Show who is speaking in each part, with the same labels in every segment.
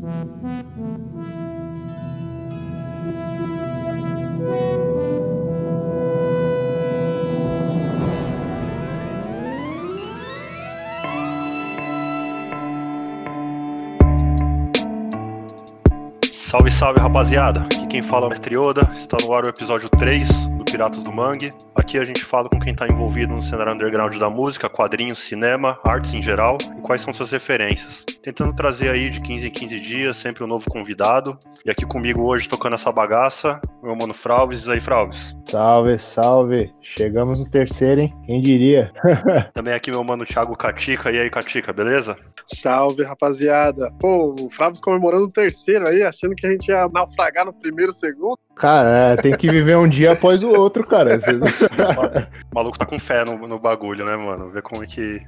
Speaker 1: Salve, salve, rapaziada. Aqui quem fala é o Mestre Oda. Está no ar o episódio 3 do Piratas do Mangue. Aqui a gente fala com quem está envolvido no cenário underground da música, quadrinhos, cinema, artes em geral e quais são suas referências. Tentando trazer aí de 15 em 15 dias sempre um novo convidado. E aqui comigo hoje, tocando essa bagaça, meu mano Fralves. E aí, Fralves?
Speaker 2: Salve, salve. Chegamos no terceiro, hein? Quem diria?
Speaker 1: Também aqui meu mano Thiago Catica. E aí, Catica, beleza?
Speaker 3: Salve, rapaziada. Pô, o Fralves comemorando o terceiro aí, achando que a gente ia naufragar no primeiro segundo.
Speaker 2: Cara, é, tem que viver um dia após o outro, cara.
Speaker 1: o maluco tá com fé no, no bagulho, né, mano? Ver como é que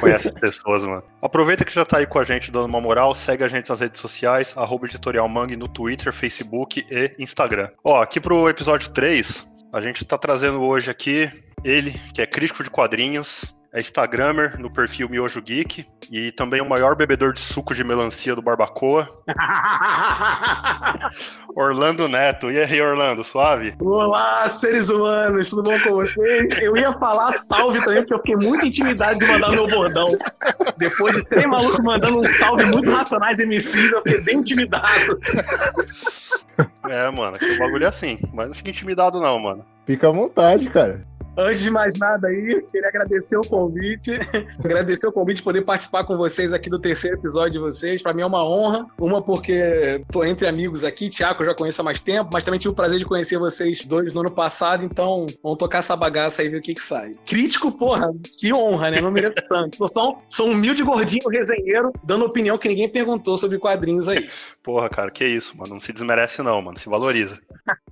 Speaker 1: conhece as pessoas, mano. Aproveita que já tá aí com a gente dando uma moral, segue a gente nas redes sociais, arroba editorial Mangue no Twitter, Facebook e Instagram. Ó, aqui pro episódio 3, a gente tá trazendo hoje aqui ele, que é crítico de quadrinhos, é Instagrammer no perfil Miojo Geek e também o maior bebedor de suco de melancia do Barbacoa. Orlando Neto. E aí, Orlando, suave?
Speaker 4: Olá, seres humanos, tudo bom com vocês? Eu ia falar salve também, porque eu fiquei muito intimidado de mandar meu bordão. Depois de três malucos mandando um salve muito racionais MCs, eu fiquei bem intimidado.
Speaker 1: É, mano, que bagulho é assim. Mas não fica intimidado, não, mano.
Speaker 2: Fica à vontade, cara.
Speaker 4: Antes de mais nada aí, queria agradecer o convite, agradecer o convite de poder participar com vocês aqui do terceiro episódio de vocês. Para mim é uma honra, uma porque tô entre amigos aqui, Tiago eu já conheço há mais tempo, mas também tive o prazer de conhecer vocês dois no ano passado, então vamos tocar essa bagaça aí e ver o que que sai. Crítico, porra, que honra, né? Não mereço tanto. Sou só um, sou um humilde gordinho resenheiro, dando opinião que ninguém perguntou sobre quadrinhos aí.
Speaker 1: Porra, cara, que isso, mano. Não se desmerece não, mano. Se valoriza.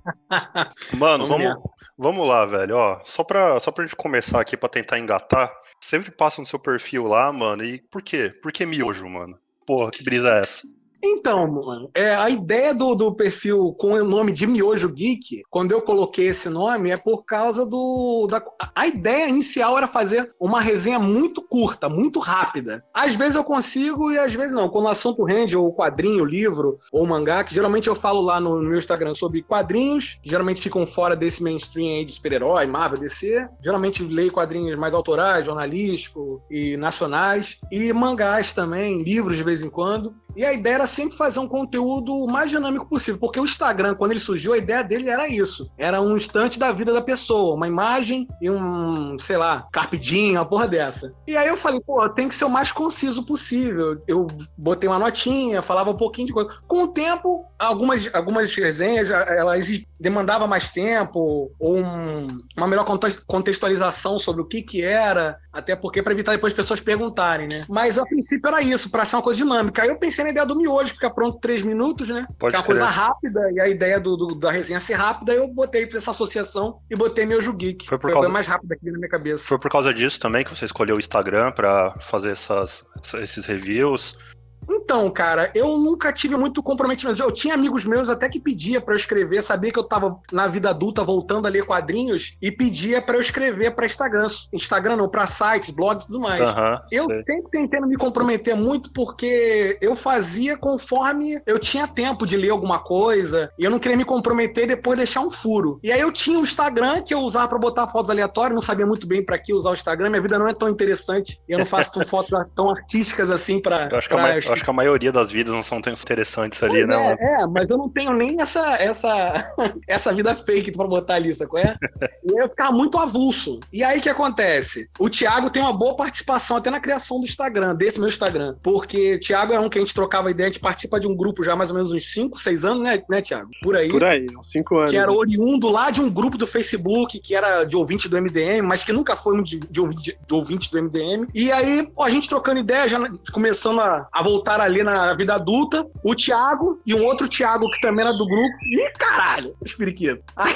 Speaker 1: mano, vamos, vamos, vamos lá, velho. Ó, só pra pra, só pra gente começar aqui pra tentar engatar, sempre passa no seu perfil lá, mano, e por quê? Por que miojo, mano? Porra, que brisa é essa?
Speaker 4: Então, mano, é, a ideia do, do perfil com o nome de Miojo Geek, quando eu coloquei esse nome, é por causa do. Da, a ideia inicial era fazer uma resenha muito curta, muito rápida. Às vezes eu consigo e às vezes não. Quando o assunto rende, ou quadrinho, livro, ou mangá, que geralmente eu falo lá no, no meu Instagram sobre quadrinhos, que geralmente ficam fora desse mainstream aí de super-herói, Marvel, DC. Geralmente leio quadrinhos mais autorais, jornalísticos e nacionais. E mangás também, livros de vez em quando. E a ideia era sempre fazer um conteúdo o mais dinâmico possível, porque o Instagram, quando ele surgiu, a ideia dele era isso. Era um instante da vida da pessoa, uma imagem e um, sei lá, carpidinho, uma porra dessa. E aí eu falei, pô, tem que ser o mais conciso possível. Eu botei uma notinha, falava um pouquinho de coisa. Com o tempo, algumas, algumas resenhas, elas demandava mais tempo, ou um, uma melhor contextualização sobre o que que era, até porque para evitar depois pessoas perguntarem, né? Mas a princípio era isso, para ser uma coisa dinâmica. Aí eu pensei na ideia do miojo, ficar pronto três minutos, né? Pode que é uma coisa rápida, e a ideia do, do, da resenha ser rápida, eu botei essa associação e botei Miojo Geek.
Speaker 1: Foi por Foi causa...
Speaker 4: mais rápida aqui na minha cabeça.
Speaker 1: Foi por causa disso também que você escolheu o Instagram para fazer essas, esses reviews?
Speaker 4: Então, cara, eu nunca tive muito comprometimento. Eu tinha amigos meus até que pedia para eu escrever, sabia que eu tava na vida adulta voltando a ler quadrinhos e pedia para eu escrever para Instagram, Instagram não, para sites, blogs e tudo mais. Uhum, eu sei. sempre tentei me comprometer muito porque eu fazia conforme eu tinha tempo de ler alguma coisa e eu não queria me comprometer e depois deixar um furo. E aí eu tinha o Instagram que eu usava para botar fotos aleatórias, não sabia muito bem para que usar o Instagram, minha vida não é tão interessante, eu não faço fotos tão artísticas assim para
Speaker 1: acho que a maioria das vidas não são tão interessantes ali, né?
Speaker 4: É, é, mas eu não tenho nem essa, essa, essa vida fake pra botar ali, sacou? É? E eu ficava muito avulso. E aí o que acontece? O Thiago tem uma boa participação até na criação do Instagram, desse meu Instagram. Porque o Thiago é um que a gente trocava ideia, a gente participa de um grupo já mais ou menos uns 5, 6 anos, né, né, Thiago?
Speaker 3: Por aí. Por aí, uns 5 anos.
Speaker 4: Que era oriundo lá de um grupo do Facebook, que era de ouvinte do MDM, mas que nunca foi um de, de, de ouvinte do MDM. E aí, a gente trocando ideia, já começando a, a voltar voltaram ali na vida adulta, o Thiago e um outro Thiago que também era do grupo. Ih, caralho, os periquitos. Aí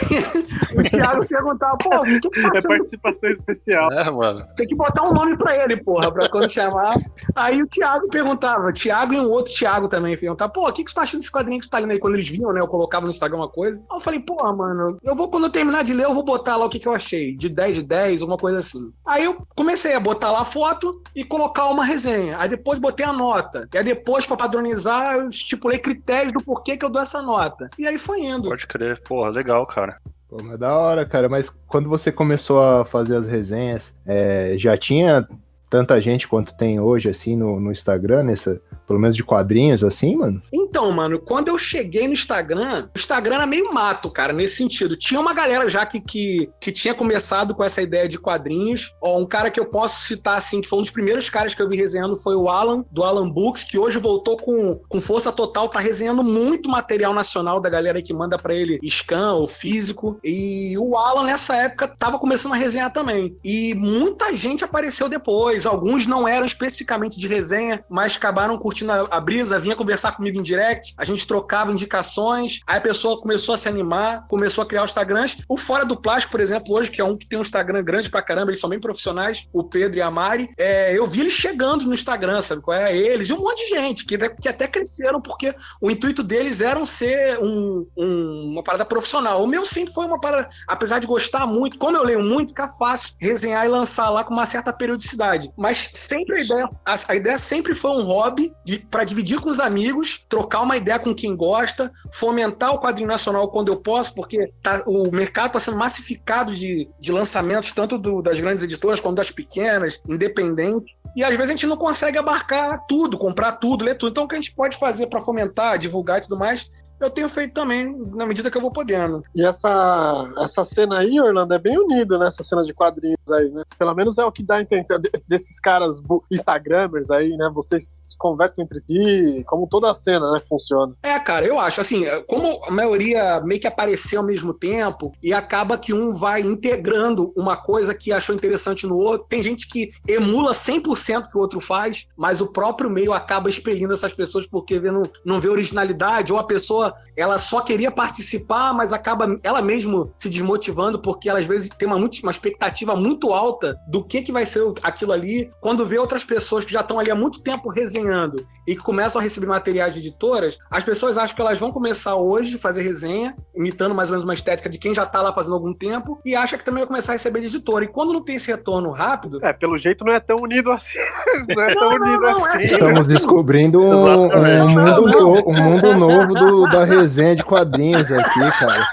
Speaker 4: o Thiago perguntava, pô, o que,
Speaker 3: que É participação especial.
Speaker 1: É, mano.
Speaker 4: Tem que botar um nome pra ele, porra, pra quando chamar. Aí o Thiago perguntava, Thiago e um outro Thiago também perguntava, pô, o que, que você tá achando desse quadrinho que tu tá lendo aí? Quando eles vinham, né? Eu colocava no Instagram uma coisa. Aí eu falei, porra, mano, eu vou, quando eu terminar de ler, eu vou botar lá o que, que eu achei. De 10 de 10, alguma coisa assim. Aí eu comecei a botar lá a foto e colocar uma resenha. Aí depois botei a nota. E aí depois, para padronizar, eu estipulei critérios do porquê que eu dou essa nota. E aí foi indo.
Speaker 1: Pode crer, porra, legal, cara.
Speaker 2: Pô, mas da hora, cara. Mas quando você começou a fazer as resenhas, é, já tinha tanta gente quanto tem hoje, assim, no, no Instagram, nessa, pelo menos de quadrinhos, assim, mano?
Speaker 4: Então, mano, quando eu cheguei no Instagram, o Instagram era meio mato, cara, nesse sentido. Tinha uma galera já que, que, que tinha começado com essa ideia de quadrinhos. Ó, um cara que eu posso citar, assim, que foi um dos primeiros caras que eu vi resenhando foi o Alan, do Alan Books, que hoje voltou com, com força total, tá resenhando muito material nacional da galera que manda para ele scan ou físico. E o Alan, nessa época, tava começando a resenhar também. E muita gente apareceu depois. Alguns não eram especificamente de resenha, mas acabaram curtindo curtindo a, brisa, vinha conversar comigo em direct, a gente trocava indicações, aí a pessoa começou a se animar, começou a criar os Instagrams. O Fora do Plástico, por exemplo, hoje, que é um que tem um Instagram grande pra caramba, eles são bem profissionais, o Pedro e a Mari, é, eu vi eles chegando no Instagram, sabe qual é? Eles e um monte de gente, que, que até cresceram, porque o intuito deles era ser um, um, uma parada profissional. O meu sempre foi uma parada, apesar de gostar muito, como eu leio muito, fica fácil resenhar e lançar lá com uma certa periodicidade. Mas sempre a ideia, a, a ideia sempre foi um hobby para dividir com os amigos, trocar uma ideia com quem gosta, fomentar o quadrinho nacional quando eu posso, porque tá, o mercado está sendo massificado de, de lançamentos, tanto do, das grandes editoras quanto das pequenas, independentes. E às vezes a gente não consegue abarcar tudo, comprar tudo, ler tudo. Então o que a gente pode fazer para fomentar, divulgar e tudo mais eu tenho feito também, na medida que eu vou podendo.
Speaker 3: E essa, essa cena aí, Orlando, é bem unida, né? Essa cena de quadrinhos aí, né? Pelo menos é o que dá a intenção desses caras Instagramers aí, né? Vocês conversam entre si, como toda a cena, né? Funciona.
Speaker 4: É, cara, eu acho. Assim, como a maioria meio que apareceu ao mesmo tempo, e acaba que um vai integrando uma coisa que achou interessante no outro. Tem gente que emula 100% o que o outro faz, mas o próprio meio acaba expelindo essas pessoas porque não, não vê originalidade, ou a pessoa ela só queria participar, mas acaba ela mesmo se desmotivando porque ela às vezes tem uma, uma expectativa muito alta do que, que vai ser aquilo ali. Quando vê outras pessoas que já estão ali há muito tempo resenhando e que começam a receber materiais de editoras, as pessoas acham que elas vão começar hoje a fazer resenha, imitando mais ou menos uma estética de quem já está lá fazendo algum tempo, e acha que também vai começar a receber de editora. E quando não tem esse retorno rápido.
Speaker 3: É, pelo jeito não é tão unido assim. Não é tão não, unido não, não, é
Speaker 2: assim. Estamos descobrindo um, um, mundo, um mundo novo do, da resenha de quadrinhos aqui, cara.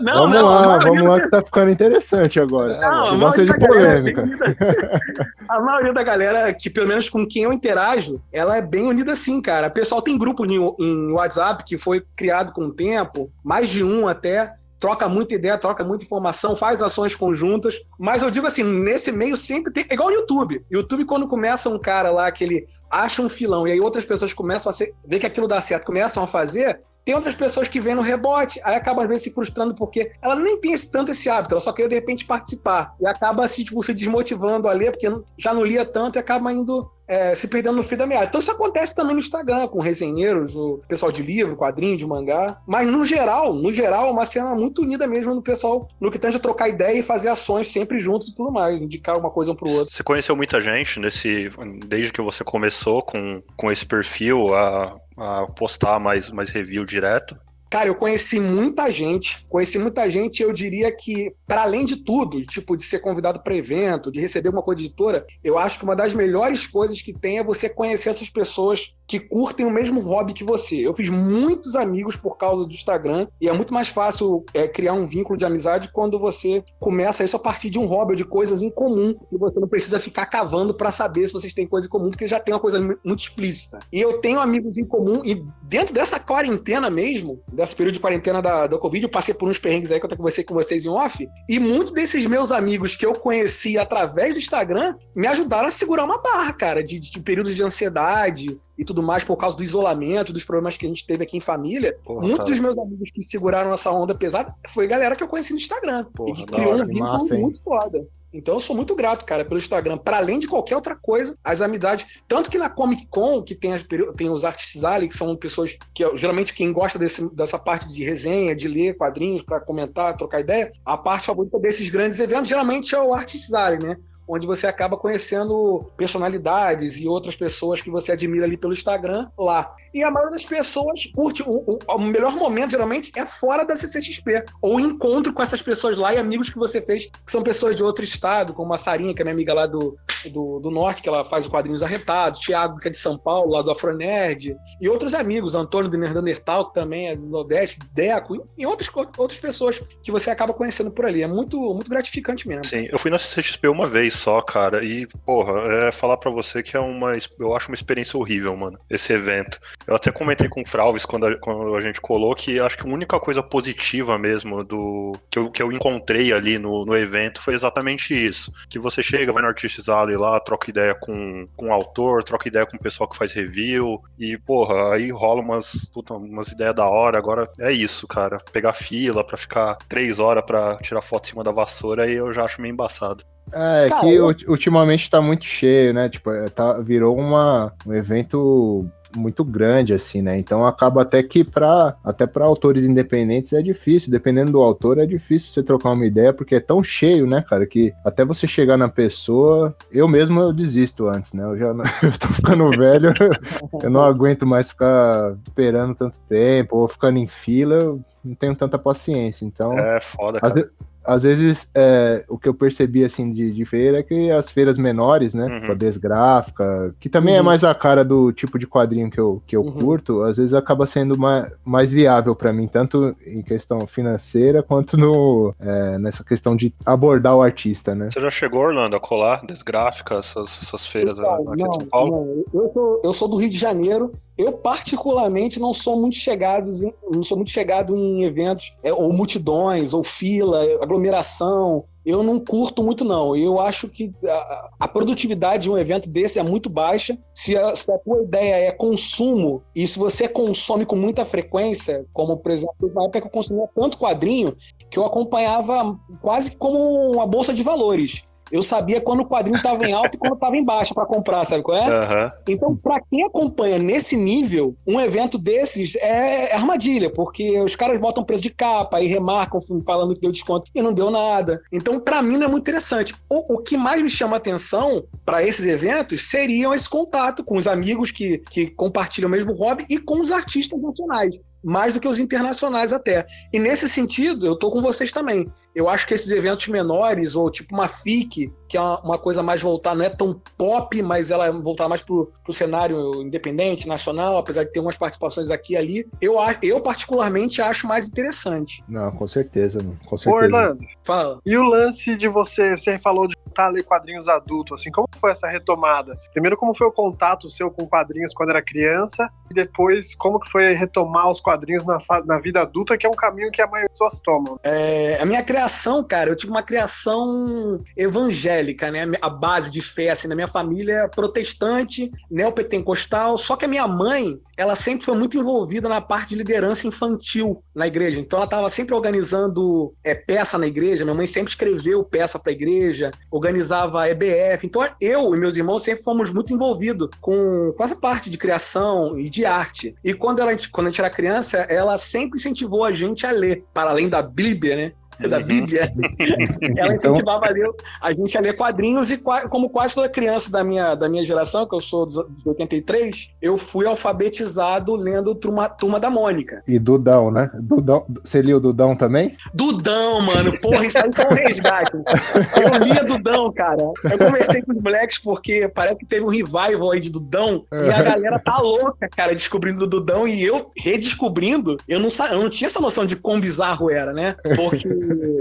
Speaker 2: Não, vamos não, lá, vamos lá que tá ficando interessante agora. Não, gosta de polêmica.
Speaker 4: a maioria da galera, que pelo menos com quem eu interajo, ela é bem unida sim, cara. O pessoal tem grupo em, WhatsApp que foi criado com o tempo, mais de um até troca muita ideia, troca muita informação, faz ações conjuntas. Mas eu digo assim, nesse meio sempre tem. É igual o YouTube. YouTube, quando começa um cara lá que acha um filão e aí outras pessoas começam a ser, ver que aquilo dá certo, começam a fazer, tem outras pessoas que vêm no rebote, aí acabam às vezes se frustrando porque ela nem tem esse, tanto esse hábito, ela só queria de repente participar. E acaba se, tipo, se desmotivando a ler, porque já não lia tanto e acaba indo é, se perdendo no fim da meada. Então isso acontece também no Instagram, com resenheiros, o pessoal de livro, quadrinho, de mangá. Mas no geral, no geral, é uma cena muito unida mesmo no pessoal, no que tange a trocar ideia e fazer ações sempre juntos e tudo mais, indicar uma coisa um pro outro.
Speaker 1: Você conheceu muita gente nesse. Desde que você começou com, com esse perfil a, a postar mais, mais review direto?
Speaker 4: Cara, eu conheci muita gente, conheci muita gente, eu diria que, para além de tudo, tipo, de ser convidado para evento, de receber uma coisa editora, eu acho que uma das melhores coisas que tem é você conhecer essas pessoas que curtem o mesmo hobby que você. Eu fiz muitos amigos por causa do Instagram e é muito mais fácil é, criar um vínculo de amizade quando você começa isso a partir de um hobby, de coisas em comum e você não precisa ficar cavando para saber se vocês têm coisa em comum, porque já tem uma coisa muito explícita. E eu tenho amigos em comum e dentro dessa quarentena mesmo, desse período de quarentena da, da Covid, eu passei por uns perrengues aí que eu até conversei com vocês em off e muitos desses meus amigos que eu conheci através do Instagram me ajudaram a segurar uma barra, cara, de, de períodos de ansiedade, e tudo mais por causa do isolamento, dos problemas que a gente teve aqui em família. Porra, Muitos dos meus amigos que seguraram essa onda pesada foi galera que eu conheci no Instagram. Porra, e que criou hora, um vínculo massa, muito foda. Então eu sou muito grato, cara, pelo Instagram. Para além de qualquer outra coisa, as amizades. Tanto que na Comic Con, que tem, as, tem os artistas ali, que são pessoas que geralmente quem gosta desse, dessa parte de resenha, de ler quadrinhos para comentar, trocar ideia, a parte favorita desses grandes eventos geralmente é o Artist Alley, né? Onde você acaba conhecendo personalidades e outras pessoas que você admira ali pelo Instagram lá. E a maioria das pessoas curte. O, o, o melhor momento, geralmente, é fora da CCXP. Ou encontro com essas pessoas lá e amigos que você fez, que são pessoas de outro estado, como a Sarinha, que é minha amiga lá do, do, do norte, que ela faz o quadrinhos arretados, Thiago, que é de São Paulo, lá do Afronerd, e outros amigos, Antônio do Nerdandertal, que também é do Nordeste, Deco, e outras, outras pessoas que você acaba conhecendo por ali. É muito, muito gratificante mesmo.
Speaker 1: Sim, eu fui na CCXP uma vez só, cara, e, porra, é falar para você que é uma. Eu acho uma experiência horrível, mano, esse evento. Eu até comentei com o Fralves quando a, quando a gente colou que acho que a única coisa positiva mesmo do que eu, que eu encontrei ali no, no evento foi exatamente isso. Que você chega, vai no Artistes Alley lá, troca ideia com, com o autor, troca ideia com o pessoal que faz review, e, porra, aí rola umas, puta, umas ideias da hora. Agora é isso, cara. Pegar fila pra ficar três horas pra tirar foto em cima da vassoura, aí eu já acho meio embaçado.
Speaker 2: É, é que ultimamente tá muito cheio, né? Tipo, é, tá, virou uma, um evento muito grande, assim, né? Então acaba até que para até para autores independentes é difícil, dependendo do autor, é difícil você trocar uma ideia, porque é tão cheio, né, cara, que até você chegar na pessoa, eu mesmo eu desisto antes, né? Eu já eu tô ficando velho, eu não aguento mais ficar esperando tanto tempo, ou ficando em fila, eu não tenho tanta paciência. Então,
Speaker 1: é foda, cara
Speaker 2: às vezes é, o que eu percebi assim de, de, feira é que as feiras menores, né? Uhum. Tipo a Desgráfica, que também é uhum. é mais a cara do tipo de quadrinho que eu, que eu uhum. curto, às vezes acaba sendo mais, mais viável para mim, tanto em questão financeira quanto no, é, nessa questão de abordar o artista, né?
Speaker 1: Você já chegou, Orlando, a colar Desgráfica, essas, essas feiras
Speaker 4: então,
Speaker 1: aqui
Speaker 4: não,
Speaker 1: de São Paulo?
Speaker 4: Não. Eu, sou, eu sou do Rio de Janeiro, eu, particularmente, não sou muito chegado em, não sou muito chegado em eventos, é, ou multidões, ou fila, aglomeração. Eu não curto muito, não. Eu acho que a, a produtividade de um evento desse é muito baixa. Se a, se a tua ideia é consumo, e se você consome com muita frequência, como, por exemplo, na época que eu consumia tanto quadrinho, que eu acompanhava quase como uma bolsa de valores eu sabia quando o quadrinho estava em alta e quando estava em baixa para comprar, sabe qual é? Uhum. Então, para quem acompanha nesse nível, um evento desses é, é armadilha, porque os caras botam preço de capa e remarcam falando que deu desconto e não deu nada. Então, para mim, não é muito interessante. O, o que mais me chama atenção para esses eventos seriam esse contato com os amigos que, que compartilham o mesmo hobby e com os artistas nacionais mais do que os internacionais até. E nesse sentido, eu tô com vocês também. Eu acho que esses eventos menores, ou tipo uma FIC, que é uma coisa mais voltada, não é tão pop, mas ela é voltada mais pro, pro cenário independente, nacional, apesar de ter umas participações aqui e ali, eu, eu particularmente acho mais interessante.
Speaker 2: Não, com certeza, com certeza. Ô,
Speaker 3: Orlando, fala. E o lance de você, você falou de voltar a ler quadrinhos adultos, assim, como foi essa retomada? Primeiro, como foi o contato seu com quadrinhos quando era criança, e depois, como que foi retomar os quadrinhos na, na vida adulta, que é um caminho que a maioria das pessoas tomam.
Speaker 4: É, a minha criação, cara, eu tive uma criação evangélica, né? A base de fé, assim, na minha família é protestante, neopentecostal, só que a minha mãe, ela sempre foi muito envolvida na parte de liderança infantil na igreja. Então ela estava sempre organizando é, peça na igreja, minha mãe sempre escreveu peça para a igreja, organizava EBF. Então eu e meus irmãos sempre fomos muito envolvidos com, com essa parte de criação e de arte. E quando, ela, quando a gente era criança, ela sempre incentivou a gente a ler, para além da Bíblia, né? da uhum. Bíblia. Ela então- incentivava então... a gente a ler quadrinhos e como quase toda criança da minha, da minha geração, que eu sou de 83, eu fui alfabetizado lendo Turma, Turma da Mônica.
Speaker 2: E Dudão, né? Dudão, você lia o Dudão também?
Speaker 4: Dudão, mano. Porra, isso aí foi um resgate. Eu lia Dudão, cara. Eu comecei com os moleques porque parece que teve um revival aí de Dudão e a galera tá louca, cara, descobrindo o Dudão e eu redescobrindo. Eu não, eu não tinha essa noção de quão bizarro era, né? Porque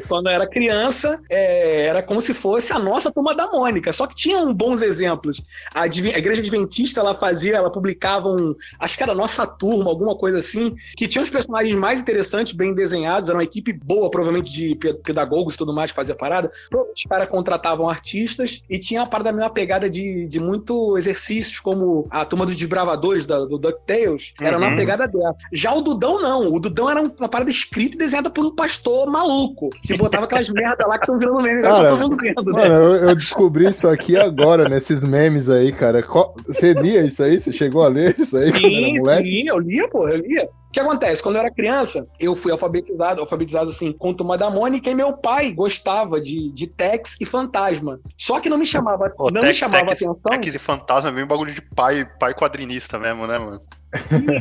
Speaker 4: quando eu era criança, é, era como se fosse a nossa turma da Mônica. Só que tinham bons exemplos. A, a Igreja Adventista, ela fazia, ela publicava um. Acho que era a nossa turma, alguma coisa assim, que tinha os personagens mais interessantes, bem desenhados. Era uma equipe boa, provavelmente de pedagogos e tudo mais, que fazia parada. Os caras contratavam artistas e tinha uma parada meio pegada de, de muito exercícios, como a turma dos desbravadores da, do DuckTales. Era uhum. uma pegada dela. Já o Dudão, não. O Dudão era uma parada escrita e desenhada por um pastor maluco maluco que botava aquelas merda lá que estão virando meme. Cara, eu, vendo,
Speaker 2: né? mano, eu, eu, descobri isso aqui agora, nesses memes aí, cara. Você lia isso aí? Você chegou a ler isso aí?
Speaker 4: Sim, sim, eu lia, pô, eu lia. que acontece? Quando eu era criança, eu fui alfabetizado, alfabetizado assim, com Turma da Mônica, e meu pai gostava de, de Tex e Fantasma. Só que não me chamava, não Tex, me chamava Tex, atenção.
Speaker 1: Tex e Fantasma é bem um bagulho de pai, pai quadrinista mesmo, né, mano?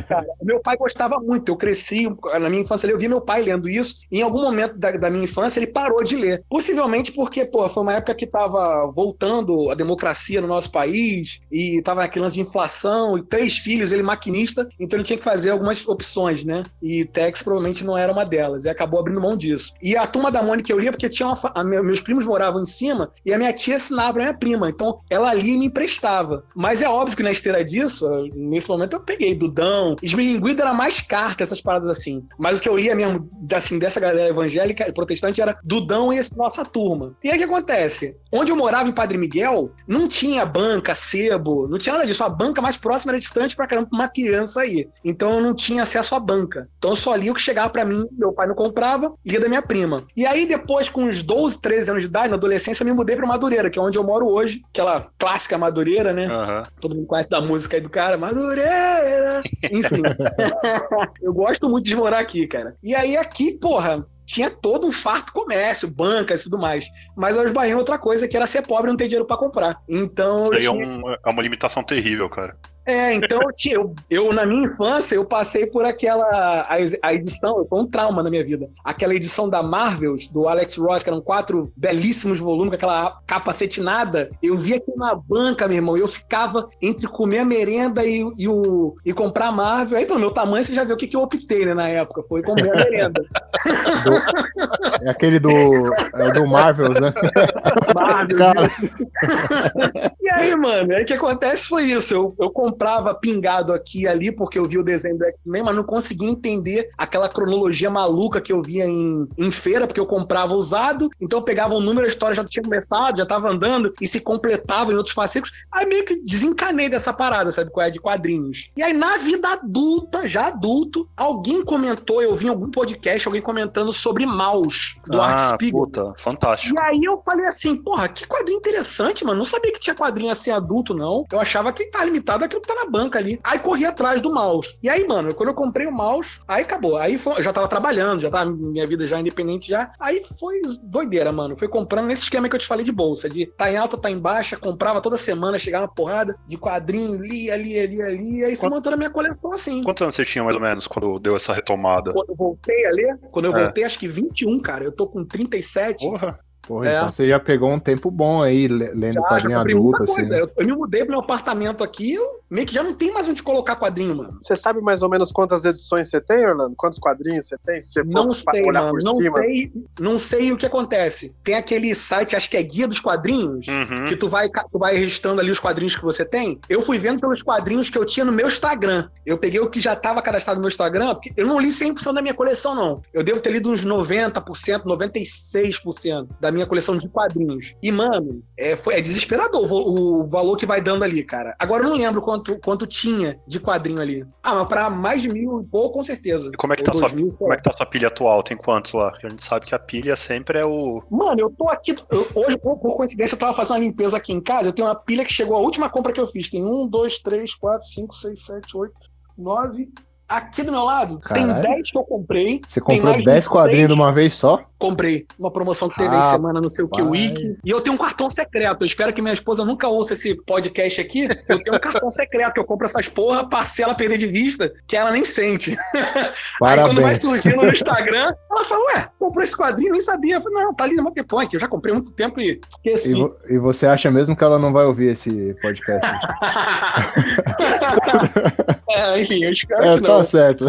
Speaker 4: Cara. meu pai gostava muito. Eu cresci, na minha infância, eu vi meu pai lendo isso. Em algum momento da, da, minha infância, ele parou de ler. Possivelmente porque, pô, foi uma época que tava voltando a democracia no nosso país e tava naquele lance de inflação e três filhos, ele maquinista, então ele tinha que fazer algumas opções, né? E Tex provavelmente não era uma delas. E acabou abrindo mão disso. E a turma da Mônica eu lia porque tinha uma, a, meus primos moravam em cima e a minha tia assinava pra minha prima. Então ela e me emprestava. Mas é óbvio que na esteira disso, nesse momento eu peguei Dudão. Esmilinguido era mais carta, essas paradas assim. Mas o que eu lia mesmo, assim, dessa galera evangélica e protestante era Dudão e essa nossa turma. E aí o que acontece? Onde eu morava em Padre Miguel, não tinha banca, sebo, não tinha nada disso. A banca mais próxima era distante pra caramba pra uma criança aí. Então eu não tinha acesso à banca. Então eu só lia o que chegava para mim, meu pai não comprava, lia da minha prima. E aí depois, com uns 12, 13 anos de idade, na adolescência, eu me mudei pra Madureira, que é onde eu moro hoje, aquela clássica Madureira, né? Uhum. Todo mundo conhece da música aí do cara, Madureira! Enfim. eu gosto muito de morar aqui, cara. E aí aqui, porra, tinha todo um farto comércio, bancas e tudo mais. Mas os Bahia outra coisa, que era ser pobre e não ter dinheiro para comprar. Então.
Speaker 1: Isso aí
Speaker 4: tinha...
Speaker 1: é, um, é uma limitação terrível, cara.
Speaker 4: É, então eu, eu, na minha infância, eu passei por aquela a, a, edição, foi um trauma na minha vida. Aquela edição da Marvels, do Alex Ross, que eram quatro belíssimos volumes, com aquela capa cetinada. Eu vi aqui na banca, meu irmão, eu ficava entre comer a merenda e, e, o, e comprar a Marvel. Aí, pelo meu tamanho, você já viu o que, que eu optei, né, na época. Foi comer a merenda.
Speaker 2: Do, é aquele do, é do Marvels, né? Marvel.
Speaker 4: e aí, mano, aí o que acontece foi isso. Eu, eu comprei comprava pingado aqui e ali, porque eu vi o desenho do X-Men, mas não conseguia entender aquela cronologia maluca que eu via em, em feira, porque eu comprava usado, então eu pegava um número, a história já tinha começado, já tava andando, e se completava em outros fascículos. Aí meio que desencanei dessa parada, sabe, qual é de quadrinhos. E aí, na vida adulta, já adulto, alguém comentou, eu vi em algum podcast, alguém comentando sobre Maus, do ah, Art Spiegel. Puta,
Speaker 1: fantástico.
Speaker 4: E aí eu falei assim, porra, que quadrinho interessante, mano. Não sabia que tinha quadrinho assim adulto, não. Eu achava que tá limitado àquilo tá na banca ali. Aí corri atrás do mouse. E aí, mano, quando eu comprei o mouse, aí acabou. Aí foi, eu já tava trabalhando, já tava minha vida já independente já. Aí foi doideira, mano. Foi comprando nesse esquema que eu te falei de bolsa, de tá em alta, tá em baixa, comprava toda semana, chegava uma porrada de quadrinho, lia, lia, lia, lia, e fui montando a minha coleção assim.
Speaker 1: Quantos anos você tinha mais ou menos quando deu essa retomada?
Speaker 4: Quando eu voltei a ler, quando eu é. voltei, acho que 21, cara. Eu tô com 37.
Speaker 2: Porra. Porra, é. então você já pegou um tempo bom aí, lendo já, quadrinho adulto, assim.
Speaker 4: Eu, eu, me mudei pro meu apartamento aqui, eu meio que já não tem mais onde colocar quadrinho, mano.
Speaker 3: Você sabe mais ou menos quantas edições você tem, Orlando? Quantos quadrinhos você tem? Se
Speaker 4: não sei, mano. Não cima. sei, não sei o que acontece. Tem aquele site, acho que é Guia dos Quadrinhos, uhum. que tu vai, tu vai registrando ali os quadrinhos que você tem. Eu fui vendo pelos quadrinhos que eu tinha no meu Instagram. Eu peguei o que já estava cadastrado no meu Instagram, porque eu não li 100% da minha coleção, não. Eu devo ter lido uns 90%, 96% da minha coleção de quadrinhos. E, mano, é, foi, é desesperador o, o, valor que vai dando ali, cara. Agora eu não lembro quanto, quanto tinha de quadrinho ali. Ah, mas pra mais de mil e pouco, com certeza.
Speaker 1: E como é que, tá sua, mil, como é que tá sua pilha atual? Tem quantos lá? A gente sabe que a pilha sempre é o.
Speaker 4: Mano, eu tô aqui. Eu, hoje, por, por, coincidência, eu tava fazendo uma limpeza aqui em casa. Eu tenho uma pilha que chegou a última compra que eu fiz. Tem um, dois, três, quatro, cinco, seis, sete, oito, nove, aqui do meu lado, Caralho. tem 10 que eu comprei.
Speaker 2: Você comprou 10 quadrinhos de uma vez só?
Speaker 4: Comprei. Uma promoção que teve ah, semana no seu que Wiki. E eu tenho um cartão secreto. Eu espero que minha esposa nunca ouça esse podcast aqui. Eu tenho um cartão secreto. Eu compro essas porra, parcela perder de vista, que ela nem sente. Parabéns. Aí quando vai surgindo no Instagram, ela fala, ué, comprou esse quadrinho, nem sabia. Falei, não, tá ali no Monkey Eu já comprei há muito tempo e esqueci.
Speaker 2: E, vo e você acha mesmo que ela não vai ouvir esse podcast?
Speaker 4: é, enfim, eu espero é, que não.
Speaker 2: Tá certo.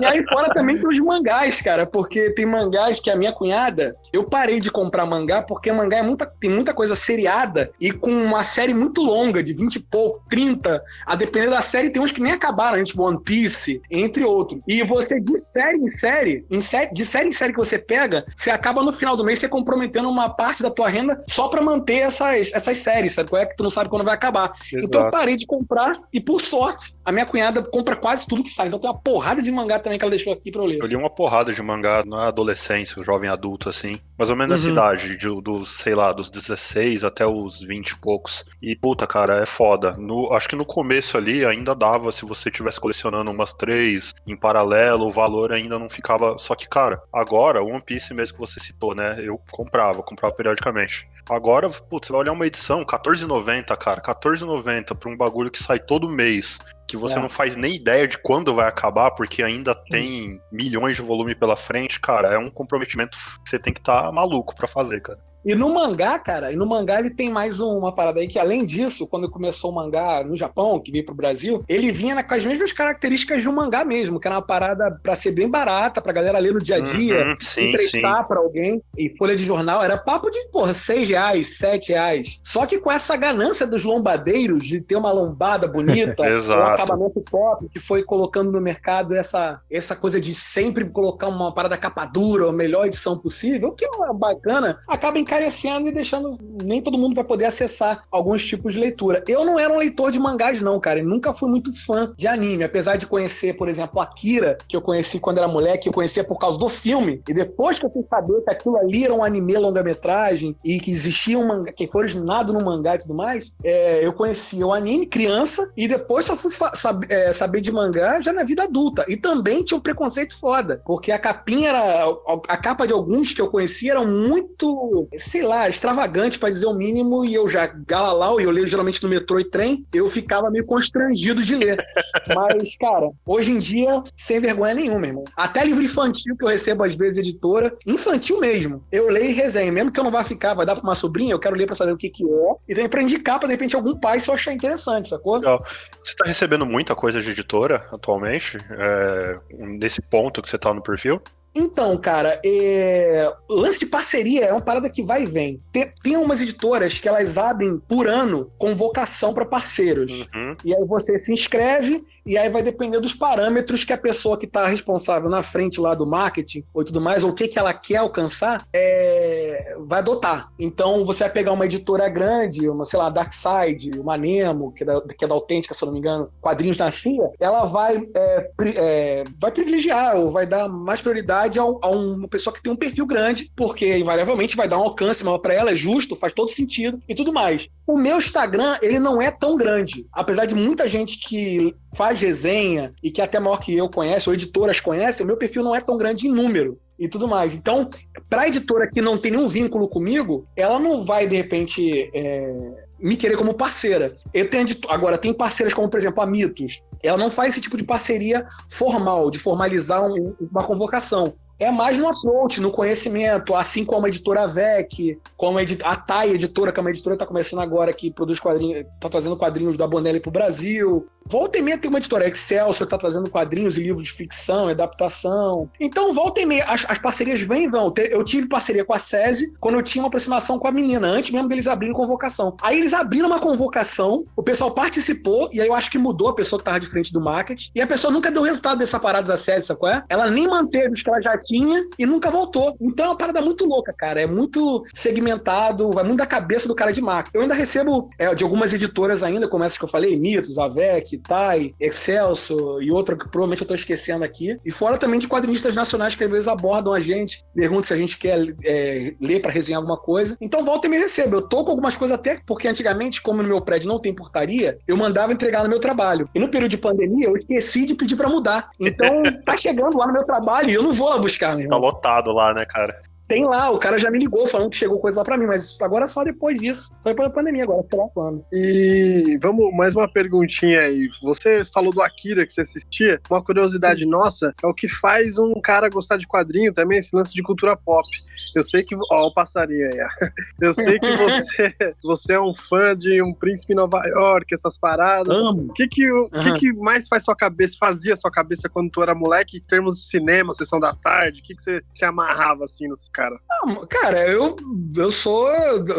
Speaker 4: e aí fora também tem os mangás, cara porque tem mangás que a minha cunhada, eu parei de comprar mangá porque mangá é muita, tem muita coisa seriada e com uma série muito longa, de 20 e pouco, 30, a depender da série, tem uns que nem acabaram, tipo One Piece, entre outros. E você, de série em série, em série, de série em série que você pega, você acaba no final do mês você comprometendo uma parte da tua renda só para manter essas, essas séries, sabe? Qual é que tu não sabe quando vai acabar. Exato. Então eu parei de comprar e, por sorte, A minha cunhada compra quase tudo que sai. Então tem uma porrada de mangá também que ela deixou aqui pra eu ler.
Speaker 1: Eu li uma porrada de mangá na adolescência, jovem adulto, assim. Mais ou menos uhum. nessa idade, de, dos, sei lá, dos 16 até os 20 e poucos. E, puta, cara, é foda. No, acho que no começo ali ainda dava, se você tivesse colecionando umas três em paralelo, o valor ainda não ficava. Só que, cara, agora, One Piece mesmo que você citou, né? Eu comprava, comprava periodicamente. Agora, putz, você vai olhar uma edição, 14,90, cara. 14,90 pra um bagulho que sai todo mês que você é. não faz nem ideia de quando vai acabar, porque ainda tem milhões de volume pela frente, cara, é um comprometimento que você tem que estar tá maluco para fazer, cara.
Speaker 4: E no mangá, cara, e no mangá ele tem mais uma parada aí que, além disso, quando começou o mangá no Japão, que veio pro Brasil, ele vinha com as mesmas características de um mangá mesmo, que era uma parada pra ser bem barata, pra galera ler no dia a dia, uhum, sim, emprestar sim. pra alguém. E folha de jornal era papo de, porra, seis reais, sete reais. Só que com essa ganância dos lombadeiros de ter uma lombada bonita, um acabamento top, que foi colocando no mercado essa, essa coisa de sempre colocar uma parada capa dura, a melhor edição possível, o que é bacana, acaba encarecendo e deixando. Nem todo mundo vai poder acessar alguns tipos de leitura. Eu não era um leitor de mangás, não, cara. Eu nunca fui muito fã de anime. Apesar de conhecer, por exemplo, Akira, que eu conheci quando era moleque, eu conhecia por causa do filme. E depois que eu fui saber que aquilo ali era um anime longa-metragem e que existia um mangá, que foi originado no mangá e tudo mais, é, eu conhecia o anime criança e depois só fui sab é, saber de mangá já na vida adulta. E também tinha um preconceito foda, porque a capinha era. A capa de alguns que eu conhecia eram muito sei lá, extravagante para dizer o mínimo, e eu já, galalau, e eu leio geralmente no metrô e trem, eu ficava meio constrangido de ler. Mas, cara, hoje em dia, sem vergonha nenhuma, irmão. Até livro infantil que eu recebo às vezes editora, infantil mesmo, eu leio e resenho. Mesmo que eu não vá ficar, vai dar pra uma sobrinha, eu quero ler pra saber o que que é, e também pra indicar pra, de repente, algum pai se eu achar interessante, sacou? Legal.
Speaker 1: Você tá recebendo muita coisa de editora atualmente? É, nesse ponto que você tá no perfil?
Speaker 4: Então, cara, é... lance de parceria é uma parada que vai e vem. Tem, tem umas editoras que elas abrem por ano convocação para parceiros. Uhum. E aí você se inscreve e aí vai depender dos parâmetros que a pessoa que está responsável na frente lá do marketing ou tudo mais, ou o que, que ela quer alcançar, é... vai adotar. Então você vai pegar uma editora grande, uma, sei lá, Darkside, uma Nemo, que é da, que é da Autêntica, se eu não me engano, quadrinhos da CIA, ela vai, é, pri, é, vai privilegiar ou vai dar mais prioridade a, a, uma pessoa que tem um perfil grande, porque invariavelmente vai dar um alcance maior para ela, é justo, faz todo sentido e tudo mais. O meu Instagram, ele não é tão grande, apesar de muita gente que faz resenha e que até maior que eu conhece, ou editoras conhecem, o meu perfil não é tão grande em número e tudo mais. Então, para editora que não tem nenhum vínculo comigo, ela não vai, de repente, é, me querer como parceira. Eu tenho agora, tem parceiras como, por exemplo, a Mitos. Ela não faz esse tipo de parceria formal, de formalizar um, uma convocação é mais no approach, no conhecimento, assim como a editora VEC, como a, a TAI Editora, que é uma editora que está começando agora, que produz quadrinhos, está trazendo quadrinhos da Bonelli para o Brasil. Volta e meia tem uma editora Excelsior, está trazendo quadrinhos e livros de ficção, adaptação. Então, volta e meia, as, as parcerias vêm e vão. Eu tive parceria com a SESI quando eu tinha uma aproximação com a menina, antes mesmo deles abrirem convocação. Aí eles abriram uma convocação, o pessoal participou, e aí eu acho que mudou a pessoa que estava de frente do marketing, e a pessoa nunca deu resultado dessa parada da SESI, sabe qual é? Ela nem manteve os que ela já tinha e nunca voltou. Então é uma parada muito louca, cara. É muito segmentado, vai muito da cabeça do cara de marca. Eu ainda recebo é, de algumas editoras ainda, como essas que eu falei, Mitos, Avec, Tai, Excelso e outra que provavelmente eu tô esquecendo aqui. E fora também de quadrinistas nacionais que às vezes abordam a gente, perguntam se a gente quer é, ler para resenhar alguma coisa. Então volta e me recebo. Eu tô com algumas coisas até porque antigamente, como no meu prédio não tem portaria, eu mandava entregar no meu trabalho. E no período de pandemia, eu esqueci de pedir para mudar. Então tá chegando lá no meu trabalho e eu não vou lá buscar, irmão
Speaker 1: lotado lá, né, cara?
Speaker 4: Tem lá, o cara já me ligou falando que chegou coisa lá pra mim, mas agora só depois disso. Só depois da pandemia, agora, sei lá quando.
Speaker 3: E vamos, mais uma perguntinha aí. Você falou do Akira que você assistia. Uma curiosidade Sim. nossa é o que faz um cara gostar de quadrinho também, esse lance de cultura pop. Eu sei que. Ó, o passarinho aí. Eu sei que você, você é um fã de um príncipe em Nova York, essas paradas.
Speaker 4: Amo.
Speaker 3: O que que, uhum. que que mais faz sua cabeça, fazia sua cabeça quando tu era moleque, em termos de cinema, sessão da tarde? O que que você se amarrava assim nos cara?
Speaker 4: Não, cara, eu, eu sou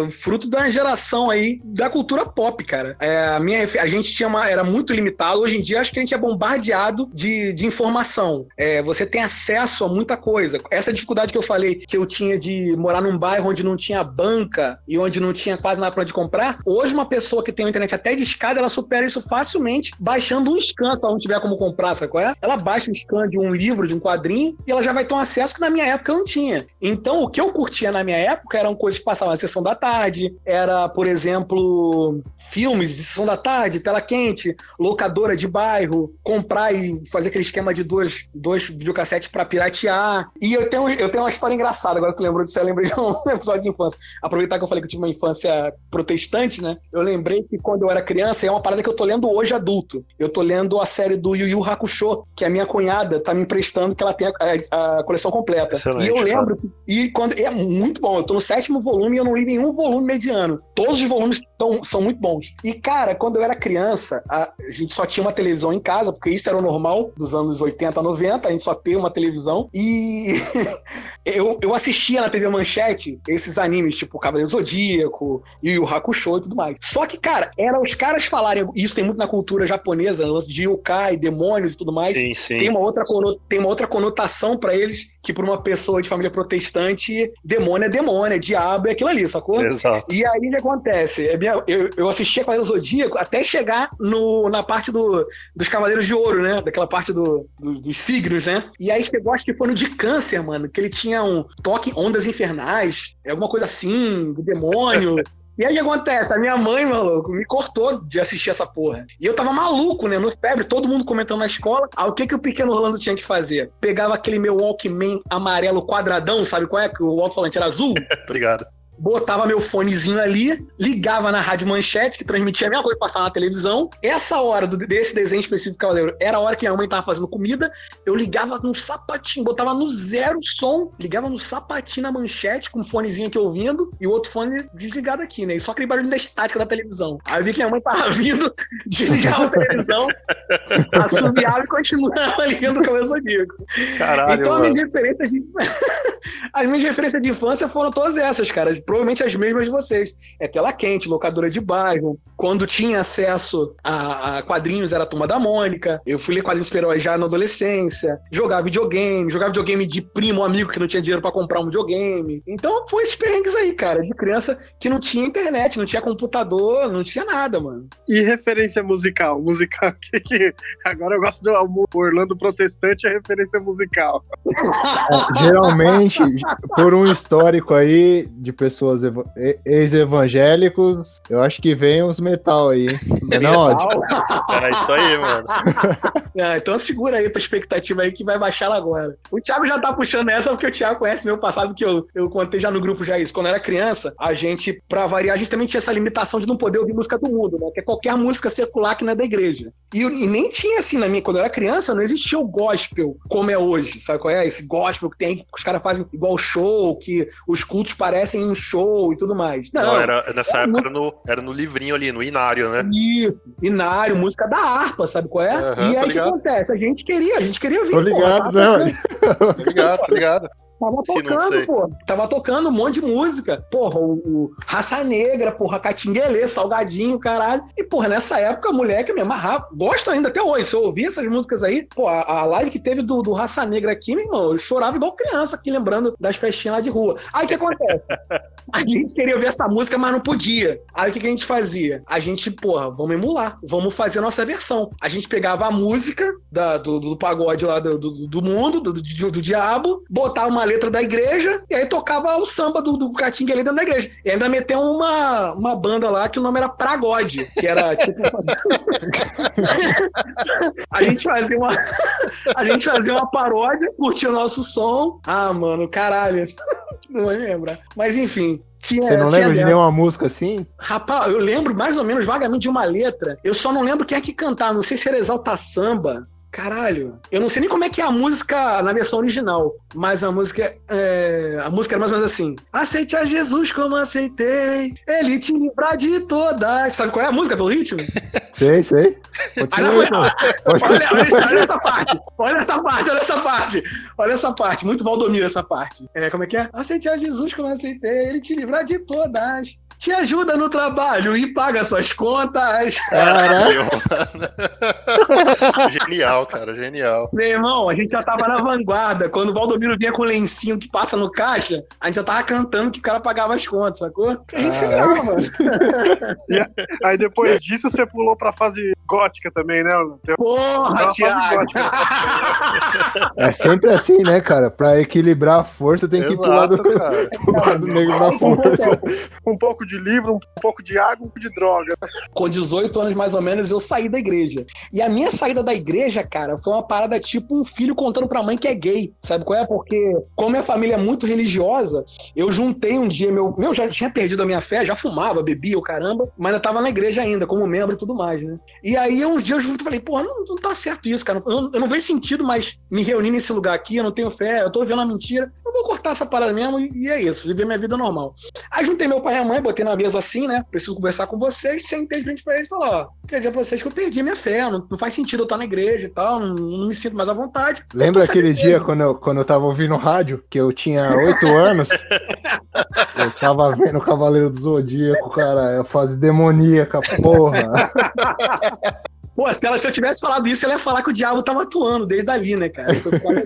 Speaker 4: fruto da geração aí da cultura pop, cara. É, a, minha, a gente tinha uma, era muito limitado. Hoje em dia, acho que a gente é bombardeado de, de informação. É, você tem acesso a muita coisa. Essa dificuldade que eu falei que eu tinha de morar num bairro onde não tinha banca e onde não tinha quase nada pra onde comprar, hoje uma pessoa que tem uma internet até de escada, ela supera isso facilmente baixando um scan, se ela não tiver como comprar, sabe qual é? Ela baixa um scan de um livro, de um quadrinho, e ela já vai ter um acesso que na minha época eu não tinha. Então, o que eu curtia na minha época eram coisas que passavam na sessão da tarde, era, por exemplo, filmes de sessão da tarde, tela quente, locadora de bairro, comprar e fazer aquele esquema de dois, dois videocassetes para piratear. E eu tenho, eu tenho uma história engraçada, agora que lembrou disso, eu lembrei de um episódio de infância. Aproveitar que eu falei que eu tive uma infância protestante, né? Eu lembrei que quando eu era criança, é uma parada que eu tô lendo hoje adulto. Eu tô lendo a série do Yu Yu Hakusho, que a minha cunhada tá me emprestando, que ela tem a, a, a coleção completa. Excelente, e eu lembro, cara. e quando é muito bom, eu tô no sétimo volume e eu não li nenhum volume mediano. Todos os volumes tão, são muito bons. E, cara, quando eu era criança, a, a gente só tinha uma televisão em casa, porque isso era o normal dos anos 80, 90, a gente só ter uma televisão. E eu, eu assistia na TV Manchete esses animes, tipo Cavaleiro Zodíaco, Yu Yu Hakusho e tudo mais. Só que, cara, era os caras falarem, isso tem muito na cultura japonesa, de yokai, demônios e tudo mais. Sim, sim. Tem uma outra, tem uma outra conotação para eles que para uma pessoa de família protestante, demônio é demônio, é diabo, é aquilo ali, sacou? Exato. E aí o que acontece? É eu, eu assistia Cavaleiro Zodíaco até chegar no, na parte do, dos Cavaleiros de Ouro, né? Daquela parte do, do, dos signos, né? E aí chegou, acho que foi no de câncer, mano, que ele tinha um toque ondas infernais, alguma coisa assim, do demônio. E aí o que acontece? A minha mãe, maluco, me cortou de assistir essa porra. E eu tava maluco, né? No febre, todo mundo comentando na escola. Ah, o que que o pequeno Orlando tinha que fazer? Pegava aquele meu Walkman amarelo quadradão, sabe qual é? Que o alto-falante era azul.
Speaker 1: Obrigado
Speaker 4: botava meu fonezinho ali, ligava na Rádio Manchete, que transmitia a mesma coisa que passava na televisão. Essa hora do, desse desenho específico que eu era a hora que minha mãe tava fazendo comida. Eu ligava no sapatinho, botava no zero som, ligava no sapatinho na manchete, com o fonezinho aqui ouvindo, e o outro fone desligado aqui, né? E só aquele barulho da estática da televisão. Aí eu vi que minha mãe tava vindo, desligava a televisão, assobiava e continuava ligando o cabelo zodíaco. Caralho, então, as minhas referências de... as minhas referências de infância foram todas essas, cara provavelmente as mesmas de vocês. É tela quente, locadora de bairro. Quando tinha acesso a, a quadrinhos, era a Turma da Mônica. Eu fui ler quadrinhos super já na adolescência. Jogar videogame, jogar videogame de primo, amigo que não tinha dinheiro para comprar um videogame. Então, foi esses perrengues aí, cara, de criança que não tinha internet, não tinha computador, não tinha nada, mano.
Speaker 3: E referência musical? Musical que, que... agora eu gosto do Orlando Protestante, é referência musical.
Speaker 2: É, geralmente, por um histórico aí de pessoas pessoas ex-evangélicos, eu acho que vem os metal aí. É não,
Speaker 1: Era isso aí, mano.
Speaker 4: Ah, então segura aí a tua expectativa aí que vai baixar ela agora. O Thiago já tá puxando essa porque o Thiago conhece meu passado, que eu, eu contei já no grupo já isso. Quando eu era criança, a gente, pra variar, a gente também tinha essa limitação de não poder ouvir música do mundo, né? Que é qualquer música secular que não é da igreja. E, e nem tinha assim na minha, quando eu era criança, não existia o gospel como é hoje, sabe qual é? Esse gospel que tem, que os caras fazem igual show, que os cultos parecem um show e tudo mais. Não, não
Speaker 1: era, nessa época música... era, no, era no livrinho ali, no Inário, né?
Speaker 4: Isso, Inário, música da harpa, sabe qual é? Uhum, e aí o que acontece? A gente queria, a gente queria vir.
Speaker 2: Tô ligado, porra, né?
Speaker 1: Tô ligado, tô ligado.
Speaker 4: Tava tocando, pô. Tava tocando um monte de música. Porra, o, o Raça Negra, porra, Catinguelê, Salgadinho, caralho. E, porra, nessa época, moleque me amarrava. Gosto ainda até hoje. Se eu ouvir essas músicas aí, pô, a, a live que teve do, do Raça Negra aqui, meu irmão, eu chorava igual criança aqui, lembrando das festinhas lá de rua. Aí o que acontece? A gente queria ouvir essa música, mas não podia. Aí o que, que a gente fazia? A gente, porra, vamos emular. Vamos fazer a nossa versão. A gente pegava a música da, do, do pagode lá do, do, do mundo, do, do, do diabo, botava uma letra da igreja, e aí tocava o samba do, do Catinga ali dentro da igreja. E ainda meteu uma, uma banda lá que o nome era Pragode, que era tipo. a gente fazia uma. a gente fazia uma paródia, curtia o nosso som. Ah, mano, caralho. Não vai lembrar. Mas enfim,
Speaker 2: tinha, Você não lembra de nenhuma música assim?
Speaker 4: Rapaz, eu lembro mais ou menos vagamente de uma letra. Eu só não lembro quem é que cantava. Não sei se era Exalta Samba Caralho. Eu não sei nem como é que é a música na versão original, mas a música é, a música era mais ou menos assim: Aceite a Jesus como aceitei, ele te livrar de todas. Sabe qual é a música pelo ritmo?
Speaker 2: Sei, sei.
Speaker 4: olha, olha, olha, essa parte. Olha essa parte, olha essa parte. Olha essa parte. Muito Valdomiro essa parte. É, como é que é? Aceite a Jesus como aceitei, ele te livrar de todas te ajuda no trabalho e paga suas contas.
Speaker 1: Caralho, genial, cara, genial.
Speaker 4: Meu irmão, a gente já tava na vanguarda. Quando o Valdomiro vinha com o lencinho que passa no caixa, a gente já tava cantando que o cara pagava as contas, sacou? A gente se mano.
Speaker 3: aí depois disso você pulou pra fase gótica também, né?
Speaker 4: Porra, Thiago.
Speaker 2: É sempre assim, né, cara? Pra equilibrar a força tem que ir pro lado, lado negro da força.
Speaker 3: Um pouco de livro, um pouco de água, um pouco de droga.
Speaker 4: Com 18 anos mais ou menos, eu saí da igreja. E a minha saída da igreja, cara, foi uma parada tipo um filho contando pra mãe que é gay. Sabe qual é? Porque, como minha família é muito religiosa, eu juntei um dia, meu, meu já tinha perdido a minha fé, já fumava, bebia o caramba, mas eu tava na igreja ainda, como membro e tudo mais, né? E aí, um dia eu junto falei, pô, não, não tá certo isso, cara. Eu, eu não vejo sentido mais me reunir nesse lugar aqui, eu não tenho fé, eu tô vendo uma mentira. Eu vou cortar essa parada mesmo e, e é isso, viver minha vida normal. Aí juntei meu pai e a mãe, botei na mesa assim, né? Preciso conversar com vocês, sentei frente pra eles e falar, ó, quer dizer pra vocês que eu perdi minha fé, não, não faz sentido eu estar na igreja e tal, não, não me sinto mais à vontade.
Speaker 2: Lembra aquele dia quando eu, quando eu tava ouvindo rádio, que eu tinha oito anos? eu tava vendo o Cavaleiro do Zodíaco, cara, é fase demoníaca, porra.
Speaker 4: Pô, se, ela, se eu tivesse falado isso, ela ia falar que o diabo tava atuando desde ali, né, cara?